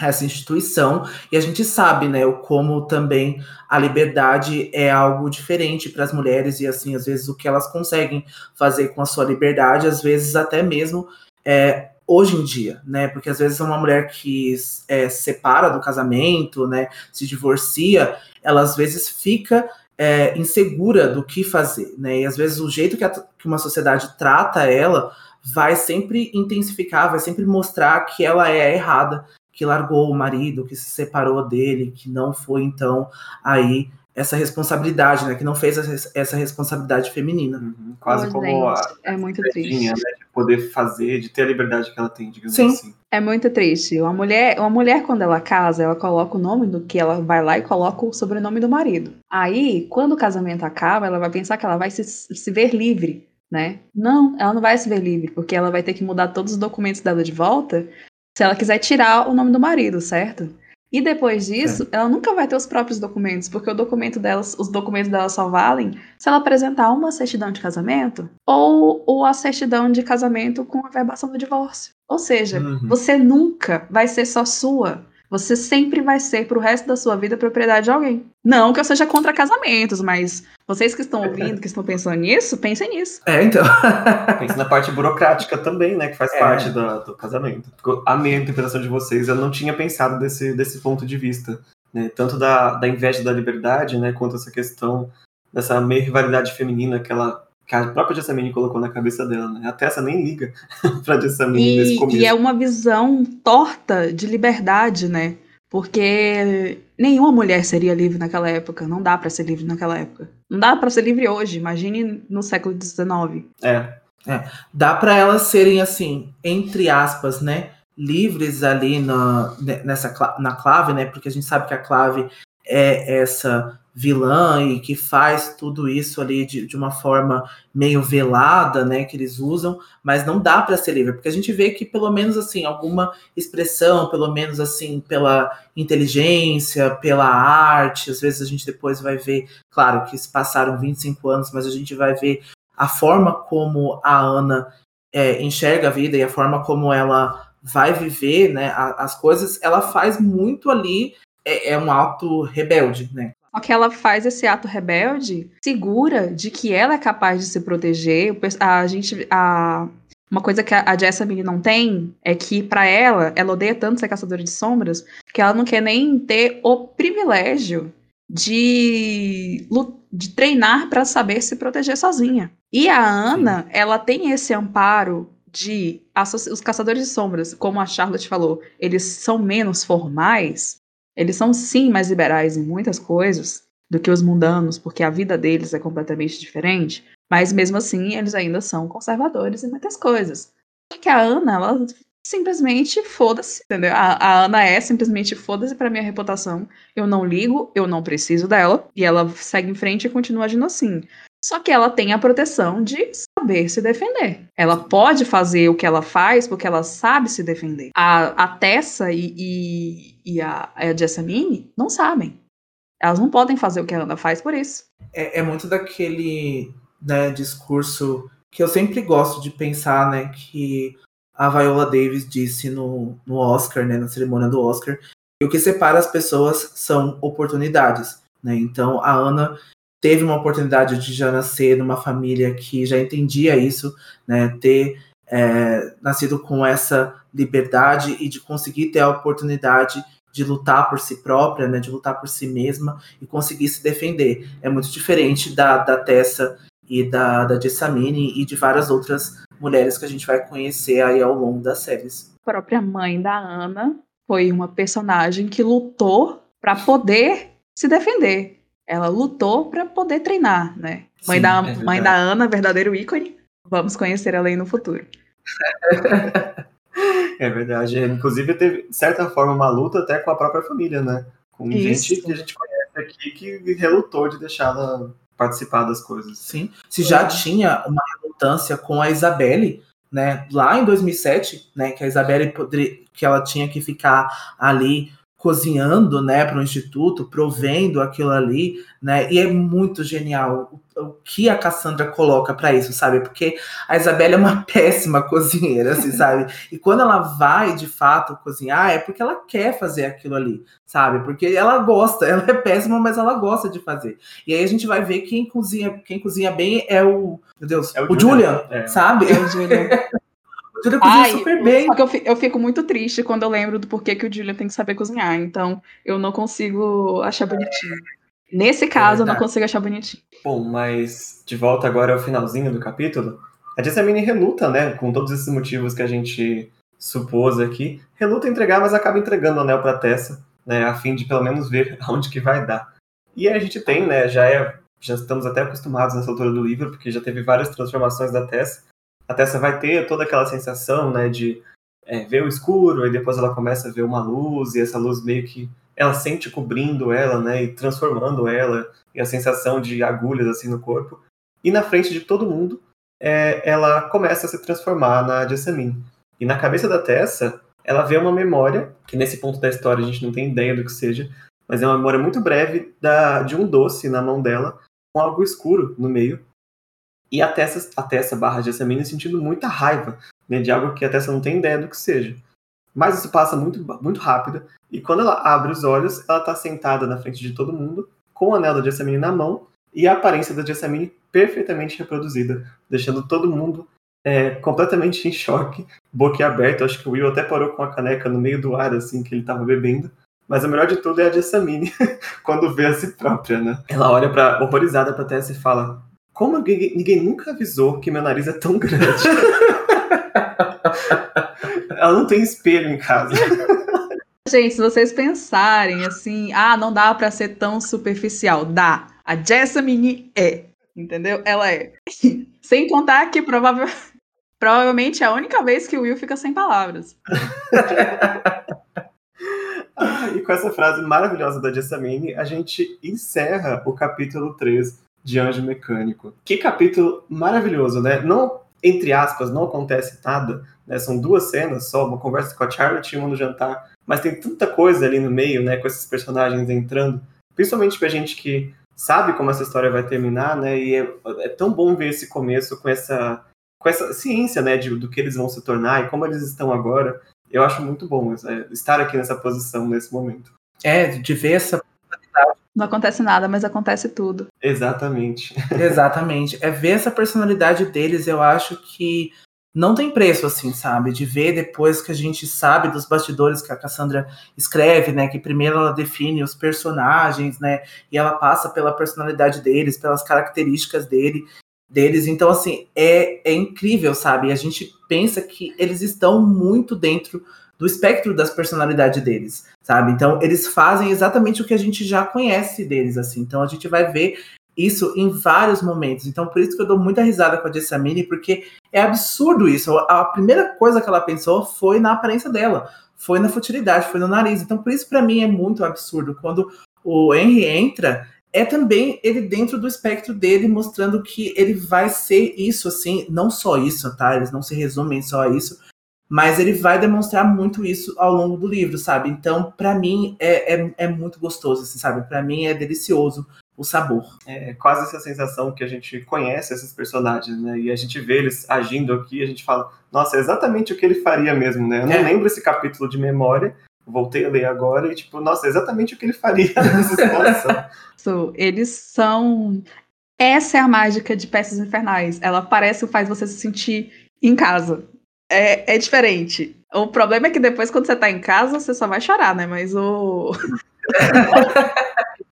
essa instituição e a gente sabe, né, o como também a liberdade é algo diferente para as mulheres e assim às vezes o que elas conseguem fazer com a sua liberdade, às vezes até mesmo é, hoje em dia, né? Porque às vezes uma mulher que é, separa do casamento, né, se divorcia, ela às vezes fica é, insegura do que fazer, né? E às vezes o jeito que, a, que uma sociedade trata ela vai sempre intensificar, vai sempre mostrar que ela é errada, que largou o marido, que se separou dele, que não foi então aí essa responsabilidade, né? Que não fez essa responsabilidade feminina. Uhum, quase como a é muito triste. Né? Poder fazer, de ter a liberdade que ela tem, digamos Sim. assim. É muito triste. Uma mulher, uma mulher, quando ela casa, ela coloca o nome do que ela vai lá e coloca o sobrenome do marido. Aí, quando o casamento acaba, ela vai pensar que ela vai se, se ver livre, né? Não, ela não vai se ver livre, porque ela vai ter que mudar todos os documentos dela de volta se ela quiser tirar o nome do marido, certo? E depois disso, ela nunca vai ter os próprios documentos, porque o documento delas, os documentos dela só valem se ela apresentar uma certidão de casamento ou, ou a certidão de casamento com a verbação do divórcio. Ou seja, Uhum. você nunca vai ser só sua. Você sempre vai ser pro resto da sua vida propriedade de alguém. Não que eu seja contra casamentos, mas vocês que estão ouvindo, que estão pensando nisso, pensem nisso. É, então. Pensa na parte burocrática também, né? Que faz É. parte da- do casamento. Amei a interpretação de vocês, eu não tinha pensado desse, desse ponto de vista. Né? Tanto da, da inveja da liberdade, né? Quanto essa questão dessa meio rivalidade feminina que ela. Que a própria Jessamine colocou na cabeça dela, né? A Tessa nem liga pra Jessamine nesse E, começo. e é uma visão torta de liberdade, né? Porque nenhuma mulher seria livre naquela época. Não dá pra ser livre naquela época. Não dá pra ser livre hoje. Imagine no século XIX. É, dá para elas serem assim, entre aspas, né, livres ali na, ne- nessa na clave, né? Porque a gente sabe que a clave é essa vilã e que faz tudo isso ali de, de uma forma meio velada, né, que eles usam, mas não dá para ser livre, porque a gente vê que pelo menos assim, alguma expressão, pelo menos assim, pela inteligência, pela arte, às vezes a gente depois vai ver, claro que se passaram 25 anos, mas a gente vai ver a forma como a Ana é, enxerga a vida e a forma como ela vai viver né, as coisas, ela faz muito ali, é, é um ato rebelde, né? Só que ela faz esse ato rebelde segura de que ela é capaz de se proteger. A gente. A, uma coisa que a Jessamine não tem é que, pra ela, ela odeia tanto ser caçadora de sombras que ela não quer nem ter o privilégio de, de treinar pra saber se proteger sozinha. E a Ana, ela tem esse amparo de os caçadores de sombras, como a Charlotte falou, eles são menos formais. Eles são sim mais liberais em muitas coisas do que os mundanos, porque a vida deles é completamente diferente. Mas mesmo assim, eles ainda são conservadores em muitas coisas. Só que a Ana, ela simplesmente foda-se, entendeu? A, a Ana é simplesmente foda-se pra minha reputação. Eu não ligo, eu não preciso dela. E ela segue em frente e continua agindo assim. Só que ela tem a proteção de saber se defender. Ela pode fazer o que ela faz porque ela sabe se defender. A, a Tessa e, e, e a, a Jessamine não sabem. Elas não podem fazer o que a Ana faz por isso. É, é muito daquele né, discurso que eu sempre gosto de pensar, né, que a Viola Davis disse no, no Oscar, né, na cerimônia do Oscar, que o que separa as pessoas são oportunidades, né? Então a Ana teve uma oportunidade de já nascer numa família que já entendia isso, né, ter é, nascido com essa liberdade e de conseguir ter a oportunidade de lutar por si própria, né, de lutar por si mesma e conseguir se defender. É muito diferente da, da Tessa e da, da Jessamine e de várias outras mulheres que a gente vai conhecer aí ao longo das séries. A própria mãe da Ana foi uma personagem que lutou pra poder se defender. Ela lutou pra poder treinar, né? Mãe, Sim, da, é mãe da Ana, verdadeiro ícone. Vamos conhecer ela aí no futuro. É verdade. Inclusive, teve, de certa forma, uma luta até com a própria família, né? Com Isso. gente que a gente conhece aqui que relutou de deixá-la participar das coisas. Sim. Se já tinha uma relutância com a Isabelle, né, lá em 2007, né, que a Isabelle poderia, que ela tinha que ficar ali cozinhando, né, para o instituto, provendo aquilo ali, né, e é muito genial o, o que a Cassandra coloca para isso, sabe? Porque a Isabelle é uma péssima cozinheira, assim, sabe? E quando ela vai de fato cozinhar, é porque ela quer fazer aquilo ali, sabe? Porque ela gosta, ela é péssima, mas ela gosta de fazer. E aí a gente vai ver quem cozinha, quem cozinha bem é o, meu Deus, É o, Julian, É. sabe? Julian. O Julian cozinha Ai, super bem. Só que eu, fi- eu fico muito triste quando eu lembro do porquê que o Julian tem que saber cozinhar. Então, eu não consigo achar bonitinho. Nesse caso, eu não consigo achar bonitinho. Bom, mas de volta agora ao finalzinho do capítulo, a Jessamine reluta, né? Com todos esses motivos que a gente supôs aqui, reluta entregar, mas acaba entregando o anel pra Tessa, né? A fim de pelo menos ver aonde que vai dar. E a gente tem, né? Já é, já estamos até acostumados nessa altura do livro, porque já teve várias transformações da Tessa. A Tessa vai ter toda aquela sensação, né, de é, ver o escuro, e depois ela começa a ver uma luz, e essa luz meio que ela sente cobrindo ela, né, e transformando ela, e a sensação de agulhas assim no corpo. E na frente de todo mundo, é, ela começa a se transformar na Jessamine. E na cabeça da Tessa, ela vê uma memória, que nesse ponto da história a gente não tem ideia do que seja, mas é uma memória muito breve da, de um doce na mão dela, com algo escuro no meio. E a Tessa, a Tessa barra Jessamine sentindo muita raiva né, de algo que a Tessa não tem ideia do que seja. Mas isso passa muito, muito rápido, e quando ela abre os olhos, ela está sentada na frente de todo mundo, com o anel da Jessamine na mão, e a aparência da Jessamine perfeitamente reproduzida, deixando todo mundo é, completamente em choque, boquiaberto. Acho que o Will até parou com a caneca no meio do ar, assim, que ele estava bebendo. Mas o melhor de tudo é a Jessamine, quando vê a si própria, né? Ela olha pra, horrorizada pra Tessa e fala: Como ninguém, ninguém nunca avisou que meu nariz é tão grande? Ela não tem espelho em casa. Gente, se vocês pensarem assim, ah, não dá para ser tão superficial. Dá. A Jessamine é. Entendeu? Ela é. Sem contar que provável, provavelmente é a única vez que o Will fica sem palavras. ah, e com essa frase maravilhosa da Jessamine, a gente encerra o capítulo 3 de Anjo Mecânico. Que capítulo maravilhoso, né? Não, entre aspas, não acontece nada, né? São duas cenas só, uma conversa com a Charlotte e uma no jantar, mas tem tanta coisa ali no meio, né, com esses personagens entrando, principalmente pra gente que sabe como essa história vai terminar, né? E é, é tão bom ver esse começo com essa, com essa ciência, né, de, do que eles vão se tornar e como eles estão agora. Eu acho muito bom é, estar aqui nessa posição nesse momento. É, de ver essa não acontece nada, mas acontece tudo. Exatamente. Exatamente. É ver essa personalidade deles, eu acho que não tem preço, assim, sabe? De ver depois que a gente sabe dos bastidores que a Cassandra escreve, né? Que primeiro ela define os personagens, né? E ela passa pela personalidade deles, pelas características dele, deles. Então, assim, é, é incrível, sabe? A gente pensa que eles estão muito dentro do espectro das personalidades deles, sabe? Então, eles fazem exatamente o que a gente já conhece deles, assim. Então, a gente vai ver isso em vários momentos. Então, por isso que eu dou muita risada com a Jessamine, porque é absurdo isso. A primeira coisa que ela pensou foi na aparência dela, foi na futilidade, foi no nariz. Então, por isso, para mim, é muito absurdo. Quando o Henry entra, é também ele dentro do espectro dele, mostrando que ele vai ser isso, assim, não só isso, tá? Eles não se resumem só a isso, mas ele vai demonstrar muito isso ao longo do livro, sabe? Então, para mim, é, é, é, muito gostoso, assim, sabe? Para mim, é delicioso o sabor. É quase essa sensação que a gente conhece esses personagens, né? E a gente vê eles agindo aqui, a gente fala, nossa, é exatamente o que ele faria mesmo, né? Eu não é. lembro esse capítulo de memória, voltei a ler agora e, tipo, nossa, é exatamente o que ele faria nessa situação. so, eles são. Essa é a mágica de Peças Infernais. Ela parece faz você se sentir em casa. É, é diferente. O problema é que depois, quando você tá em casa, você só vai chorar, né? Mas o.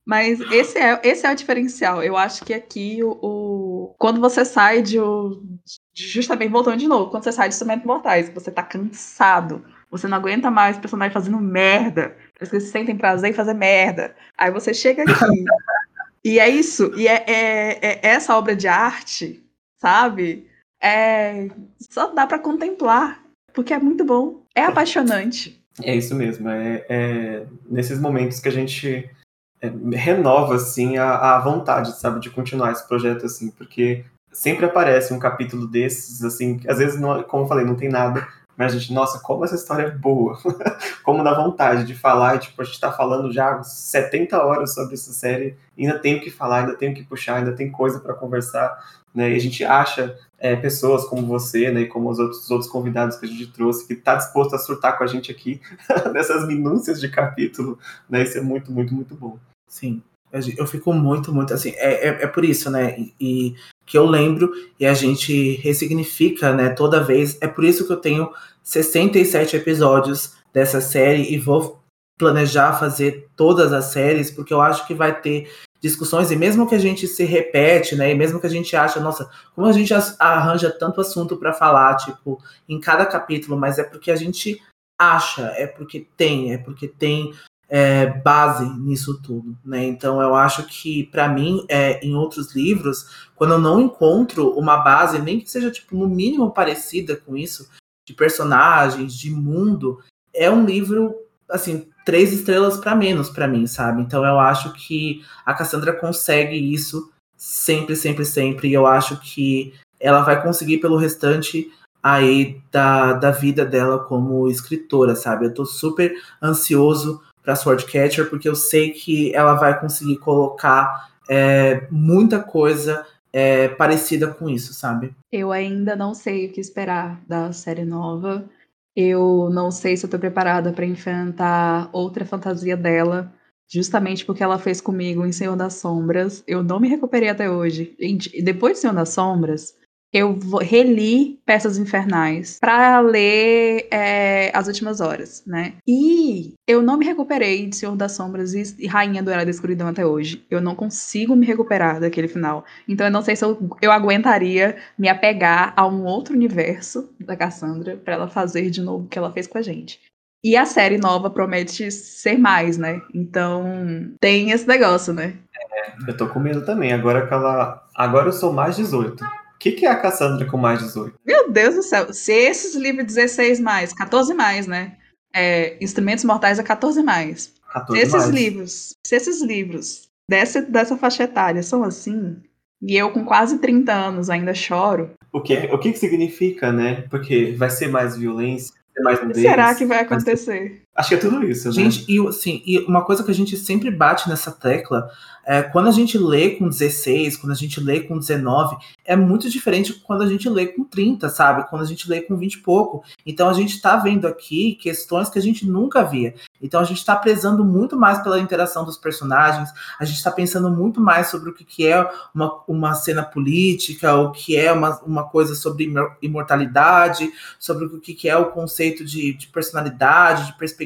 Mas esse é, esse é o diferencial. Eu acho que aqui o, o quando você sai de, de, justamente voltando de novo, quando você sai de instrumentos mortais, você tá cansado, você não aguenta mais o personagem fazendo merda, eles se sentem prazer em fazer merda. Aí você chega aqui e é isso, e é, é, é essa obra de arte, sabe? É, só dá para contemplar, porque é muito bom, é apaixonante. É isso mesmo, é, é nesses momentos que a gente é, renova assim a, a vontade, sabe, de continuar esse projeto assim, porque sempre aparece um capítulo desses assim, às vezes não, como eu falei, não tem nada, mas a gente, nossa, como essa história é boa. como dá vontade de falar, tipo, a gente tá falando já 70 horas sobre essa série, ainda tenho que falar, ainda tenho que puxar, ainda tem coisa para conversar, né? E a gente acha é, pessoas como você, né, e como os outros, os outros convidados que a gente trouxe, que tá disposto a surtar com a gente aqui nessas minúcias de capítulo, né? Isso é muito, muito, muito bom. Sim. Eu fico muito, muito assim. É, é, é por isso, né? E, e, que eu lembro e a gente ressignifica, né? Toda vez. É por isso que eu tenho 67 episódios dessa série e vou planejar fazer todas as séries, porque eu acho que vai ter discussões, e mesmo que a gente se repete, né, e mesmo que a gente acha, nossa, como a gente arranja tanto assunto para falar, tipo, em cada capítulo, mas é porque a gente acha, é porque tem, é porque tem é, base nisso tudo, né? Então eu acho que para mim, é, em outros livros, quando eu não encontro uma base, nem que seja tipo no mínimo parecida com isso, de personagens, de mundo, é um livro assim três estrelas para menos para mim, sabe? Então eu acho que a Cassandra consegue isso sempre, sempre, sempre. E eu acho que ela vai conseguir pelo restante aí da, da vida dela como escritora, sabe? Eu tô super ansioso para Swordcatcher porque eu sei que ela vai conseguir colocar é, muita coisa é, parecida com isso, sabe? Eu ainda não sei o que esperar da série nova. Eu não sei se eu tô preparada para enfrentar outra fantasia dela, justamente porque ela fez comigo em Senhor das Sombras. Eu não me recuperei até hoje. Gente, depois de Senhor das Sombras, eu reli Peças Infernais para ler é, As Últimas Horas, né? E eu não me recuperei de Senhor das Sombras e Rainha do Era da Escuridão até hoje. Eu não consigo me recuperar daquele final. Então eu não sei se eu, eu aguentaria me apegar a um outro universo da Cassandra para ela fazer de novo o que ela fez com a gente. E a série nova promete ser mais, né? Então tem esse negócio, né? É, eu tô com medo também. Agora que ela. Agora eu sou mais 18 que, que é a Cassandra com mais 18? Meu Deus do céu. Se esses livros 16 mais, 14 mais, né? É, Instrumentos Mortais é 14 mais. 14 se esses mais. livros, se esses livros dessa, dessa faixa etária são assim, e eu com quase 30 anos ainda choro. O que, o que, que significa, né? Porque vai ser mais violência, mais nudez. Será que vai acontecer? Acho que é tudo isso, né? Gente, e, assim, e uma coisa que a gente sempre bate nessa tecla é, quando a gente lê com 16, quando a gente lê com 19, é muito diferente quando a gente lê com 30, sabe? Quando a gente lê com 20 e pouco. Então a gente está vendo aqui questões que a gente nunca via. Então a gente está prezando muito mais pela interação dos personagens, a gente está pensando muito mais sobre o que é uma, uma cena política, o que é uma, uma coisa sobre imortalidade, sobre o que é o conceito de, de personalidade, de perspectiva,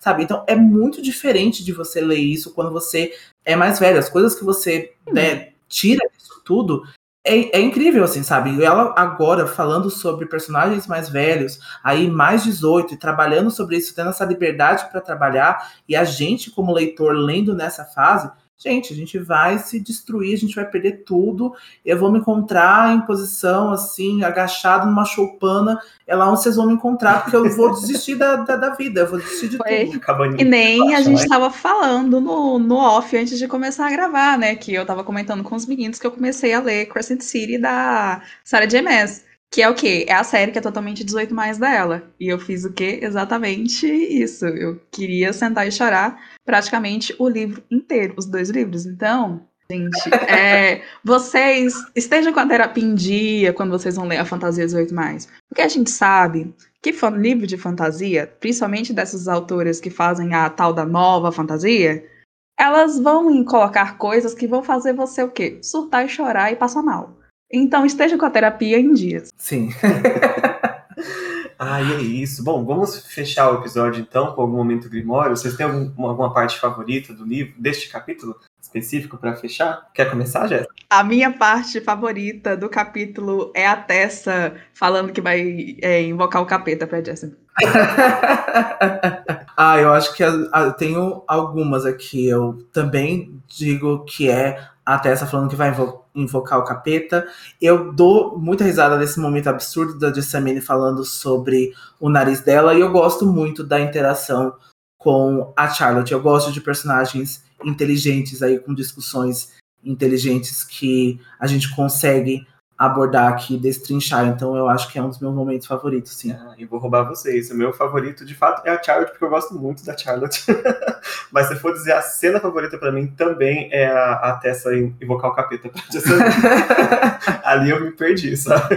sabe? Então é muito diferente de você ler isso quando você é mais velho. As coisas que você né, tira disso tudo é, é, incrível, assim, sabe? E ela agora falando sobre personagens mais velhos, aí mais 18, e trabalhando sobre isso, tendo essa liberdade para trabalhar, e a gente, como leitor, lendo nessa fase, gente, a gente vai se destruir, a gente vai perder tudo. Eu vou me encontrar em posição assim, agachado numa choupana. É lá onde vocês vão me encontrar, porque eu vou desistir da, da, da, vida, eu vou desistir de Foi. tudo. E nem a gente estava falando no, no off antes de começar a gravar, né? Que eu estava comentando com os meninos que eu comecei a ler Crescent City da Sarah J. Maas. Que é o quê? É a série que é totalmente 18 mais dela. E eu fiz o quê? Exatamente isso. Eu queria sentar e chorar praticamente o livro inteiro, os dois livros. Então, gente, é, vocês estejam com a terapia em dia quando vocês vão ler a Fantasia 18 mais. Porque a gente sabe que livro de fantasia, principalmente dessas autoras que fazem a tal da nova fantasia, elas vão colocar coisas que vão fazer você o quê? Surtar e chorar e passar mal. Então esteja com a terapia em dias. Sim. ah, é isso. Bom, vamos fechar o episódio então com algum momento grimório. Vocês têm algum, alguma parte favorita do livro, deste capítulo específico para fechar? Quer começar, Jéssica? A minha parte favorita do capítulo é a Tessa falando que vai é, invocar o capeta para Jéssica. ah, eu acho que eu tenho algumas aqui. Eu também digo que é a Tessa falando que vai invocar o capeta. Eu dou muita risada desse momento absurdo da Jessamine falando sobre o nariz dela, e eu gosto muito da interação com a Charlotte. Eu gosto de personagens inteligentes aí, com discussões inteligentes que a gente consegue abordar aqui, destrinchar. Então eu acho que é um dos meus momentos favoritos, sim. Ah, e vou roubar vocês. O meu favorito, de fato, é a Charlotte, porque eu gosto muito da Charlotte. Mas se for dizer a cena favorita para mim, também é a, a Tessa invocar o capeta. Ali eu me perdi, sabe?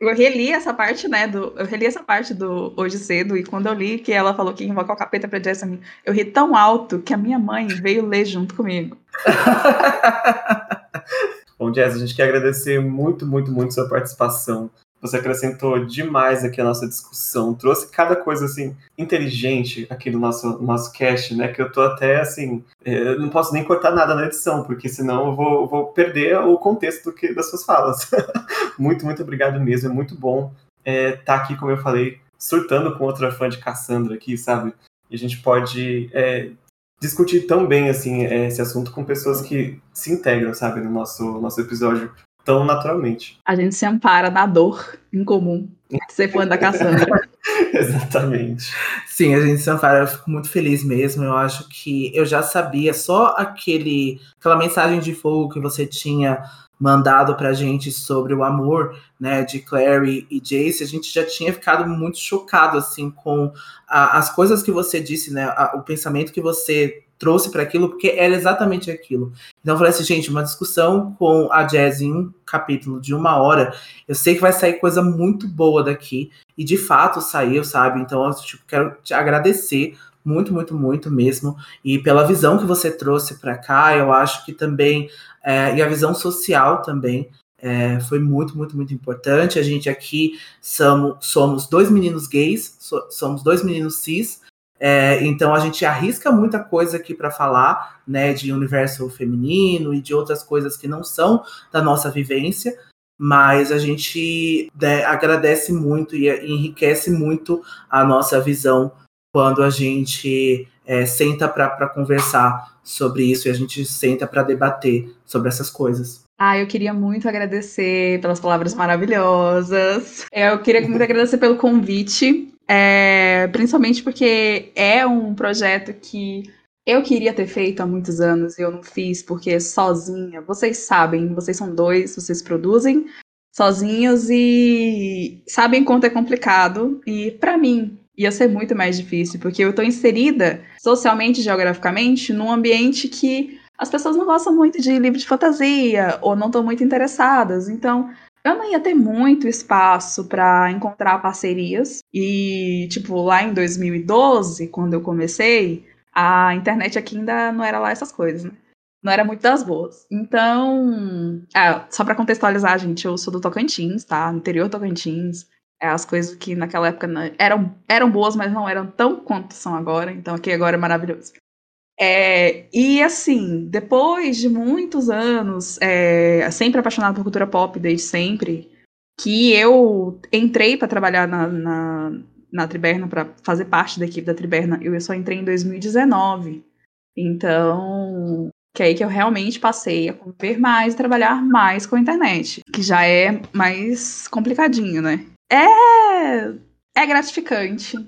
Eu reli essa parte, né, do, eu reli essa parte do Hoje Cedo, e quando eu li que ela falou que invocar o capeta pra Jessamine, eu ri tão alto que a minha mãe veio ler junto comigo. Bom, Jazz, a gente quer agradecer muito, muito, muito sua participação. Você acrescentou demais aqui a nossa discussão, trouxe cada coisa assim inteligente aqui no nosso nosso cast, né? Que eu tô até assim, é, eu não posso nem cortar nada na edição, porque senão eu vou, vou perder o contexto que, das suas falas. muito, muito obrigado mesmo, é muito bom estar é, tá aqui, como eu falei, surtando com outra fã de Cassandra aqui, sabe? e a gente pode é, discutir tão bem assim esse assunto com pessoas que se integram, sabe, no nosso, nosso episódio tão naturalmente. A gente se ampara na dor em comum de ser fã da Cassandra. Exatamente. Sim, a gente se ampara, eu fico muito feliz mesmo. Eu acho que eu já sabia, só aquele aquela mensagem de fogo que você tinha mandado pra gente sobre o amor, né, de Clary e Jace, a gente já tinha ficado muito chocado, assim, com a, as coisas que você disse, né, a, o pensamento que você trouxe para aquilo, porque era exatamente aquilo. Então eu falei assim, gente, uma discussão com a Jazz em um capítulo de uma hora, eu sei que vai sair coisa muito boa daqui, e de fato saiu, sabe? Então eu tipo, quero te agradecer muito, muito, muito mesmo, e pela visão que você trouxe para cá, eu acho que também, é, e a visão social também, é, foi muito, muito, muito importante. A gente aqui somos, somos dois meninos gays, so, somos dois meninos cis, é, então a gente arrisca muita coisa aqui para falar, né, de universo feminino e de outras coisas que não são da nossa vivência, mas a gente né, agradece muito e enriquece muito a nossa visão quando a gente é, senta para conversar sobre isso e a gente senta para debater sobre essas coisas. Ah, eu queria muito agradecer pelas palavras maravilhosas. Eu queria muito agradecer pelo convite. É, principalmente porque é um projeto que eu queria ter feito há muitos anos e eu não fiz porque sozinha. Vocês sabem, vocês são dois, vocês produzem sozinhos e sabem quanto é complicado. E para mim ia ser muito mais difícil porque eu tô inserida socialmente, geograficamente, num ambiente que as pessoas não gostam muito de livro de fantasia ou não estão muito interessadas. Então, eu não ia ter muito espaço para encontrar parcerias. E, tipo, lá em 2012, quando eu comecei, a internet aqui ainda não era lá essas coisas, né? Não era muito das boas. Então, é, só para contextualizar, gente, eu sou do Tocantins, tá? Interior Tocantins. É, as coisas que naquela época eram, eram boas, mas não eram tão quanto são agora. Então, aqui agora é maravilhoso. É, e assim, depois de muitos anos, é, sempre apaixonada por cultura pop desde sempre, que eu entrei para trabalhar na, na, na Triberna, para fazer parte da equipe da Triberna, eu só entrei em 2019. Então, que é aí que eu realmente passei a conviver mais e trabalhar mais com a internet, que já é mais complicadinho, né? É, é gratificante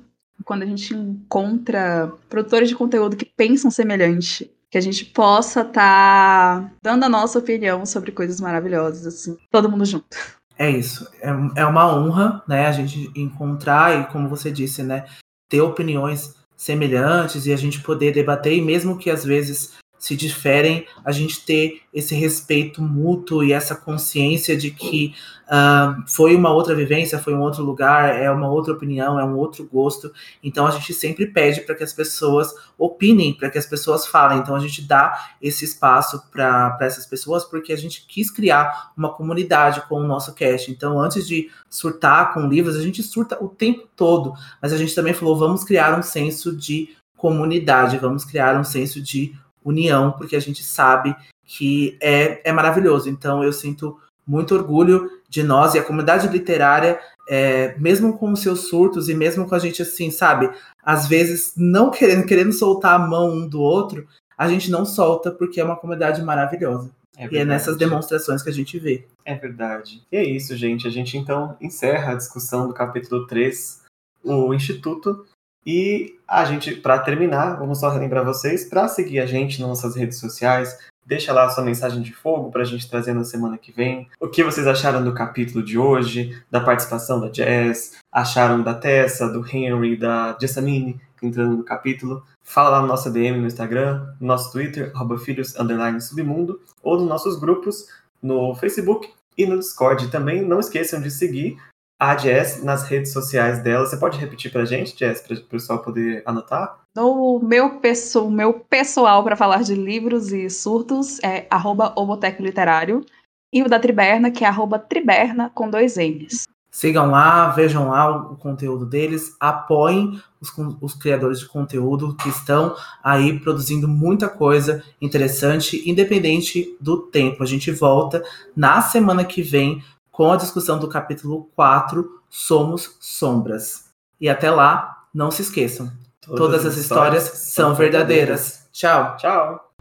quando a gente encontra produtores de conteúdo que pensam semelhante, que a gente possa estar tá dando a nossa opinião sobre coisas maravilhosas, assim, todo mundo junto. É isso, é, é uma honra, né, a gente encontrar e, como você disse, né, ter opiniões semelhantes e a gente poder debater, e mesmo que às vezes se diferem, a gente ter esse respeito mútuo e essa consciência de que uh, foi uma outra vivência, foi um outro lugar, é uma outra opinião, é um outro gosto. Então a gente sempre pede para que as pessoas opinem, para que as pessoas falem. Então a gente dá esse espaço para essas pessoas porque a gente quis criar uma comunidade com o nosso cast. Então antes de surtar com livros, a gente surta o tempo todo, mas a gente também falou, vamos criar um senso de comunidade, vamos criar um senso de união, porque a gente sabe que é, é maravilhoso. Então eu sinto muito orgulho de nós e a comunidade literária, é, mesmo com os seus surtos e mesmo com a gente assim, sabe, às vezes não querendo, querendo soltar a mão um do outro, a gente não solta porque é uma comunidade maravilhosa. É e é nessas demonstrações que a gente vê. É verdade. E é isso, gente. A gente então encerra a discussão do capítulo 3, o Instituto, e a gente, para terminar, vamos só relembrar vocês, para seguir a gente nas nossas redes sociais, deixa lá a sua mensagem de fogo para a gente trazer na semana que vem. O que vocês acharam do capítulo de hoje, da participação da Jess, acharam da Tessa, do Henry, da Jessamine, entrando no capítulo. Fala lá no nosso DM no Instagram, no nosso Twitter, filhos, submundo, ou nos nossos grupos no Facebook e no Discord. Também não esqueçam de seguir a Jess nas redes sociais dela. Você pode repetir pra gente, Jess, para o pessoal poder anotar? No meu, peço, meu pessoal para falar de livros e surtos é arroba Literário. E o da Triberna, que é arroba Triberna com dois M's. Sigam lá, vejam lá o, conteúdo deles, apoiem os, os, criadores de conteúdo que estão aí produzindo muita coisa interessante, independente do tempo. A gente volta na semana que vem com a discussão do capítulo 4, Somos Sombras. E até lá, não se esqueçam, Todas, as histórias são verdadeiras. Tchau. Tchau.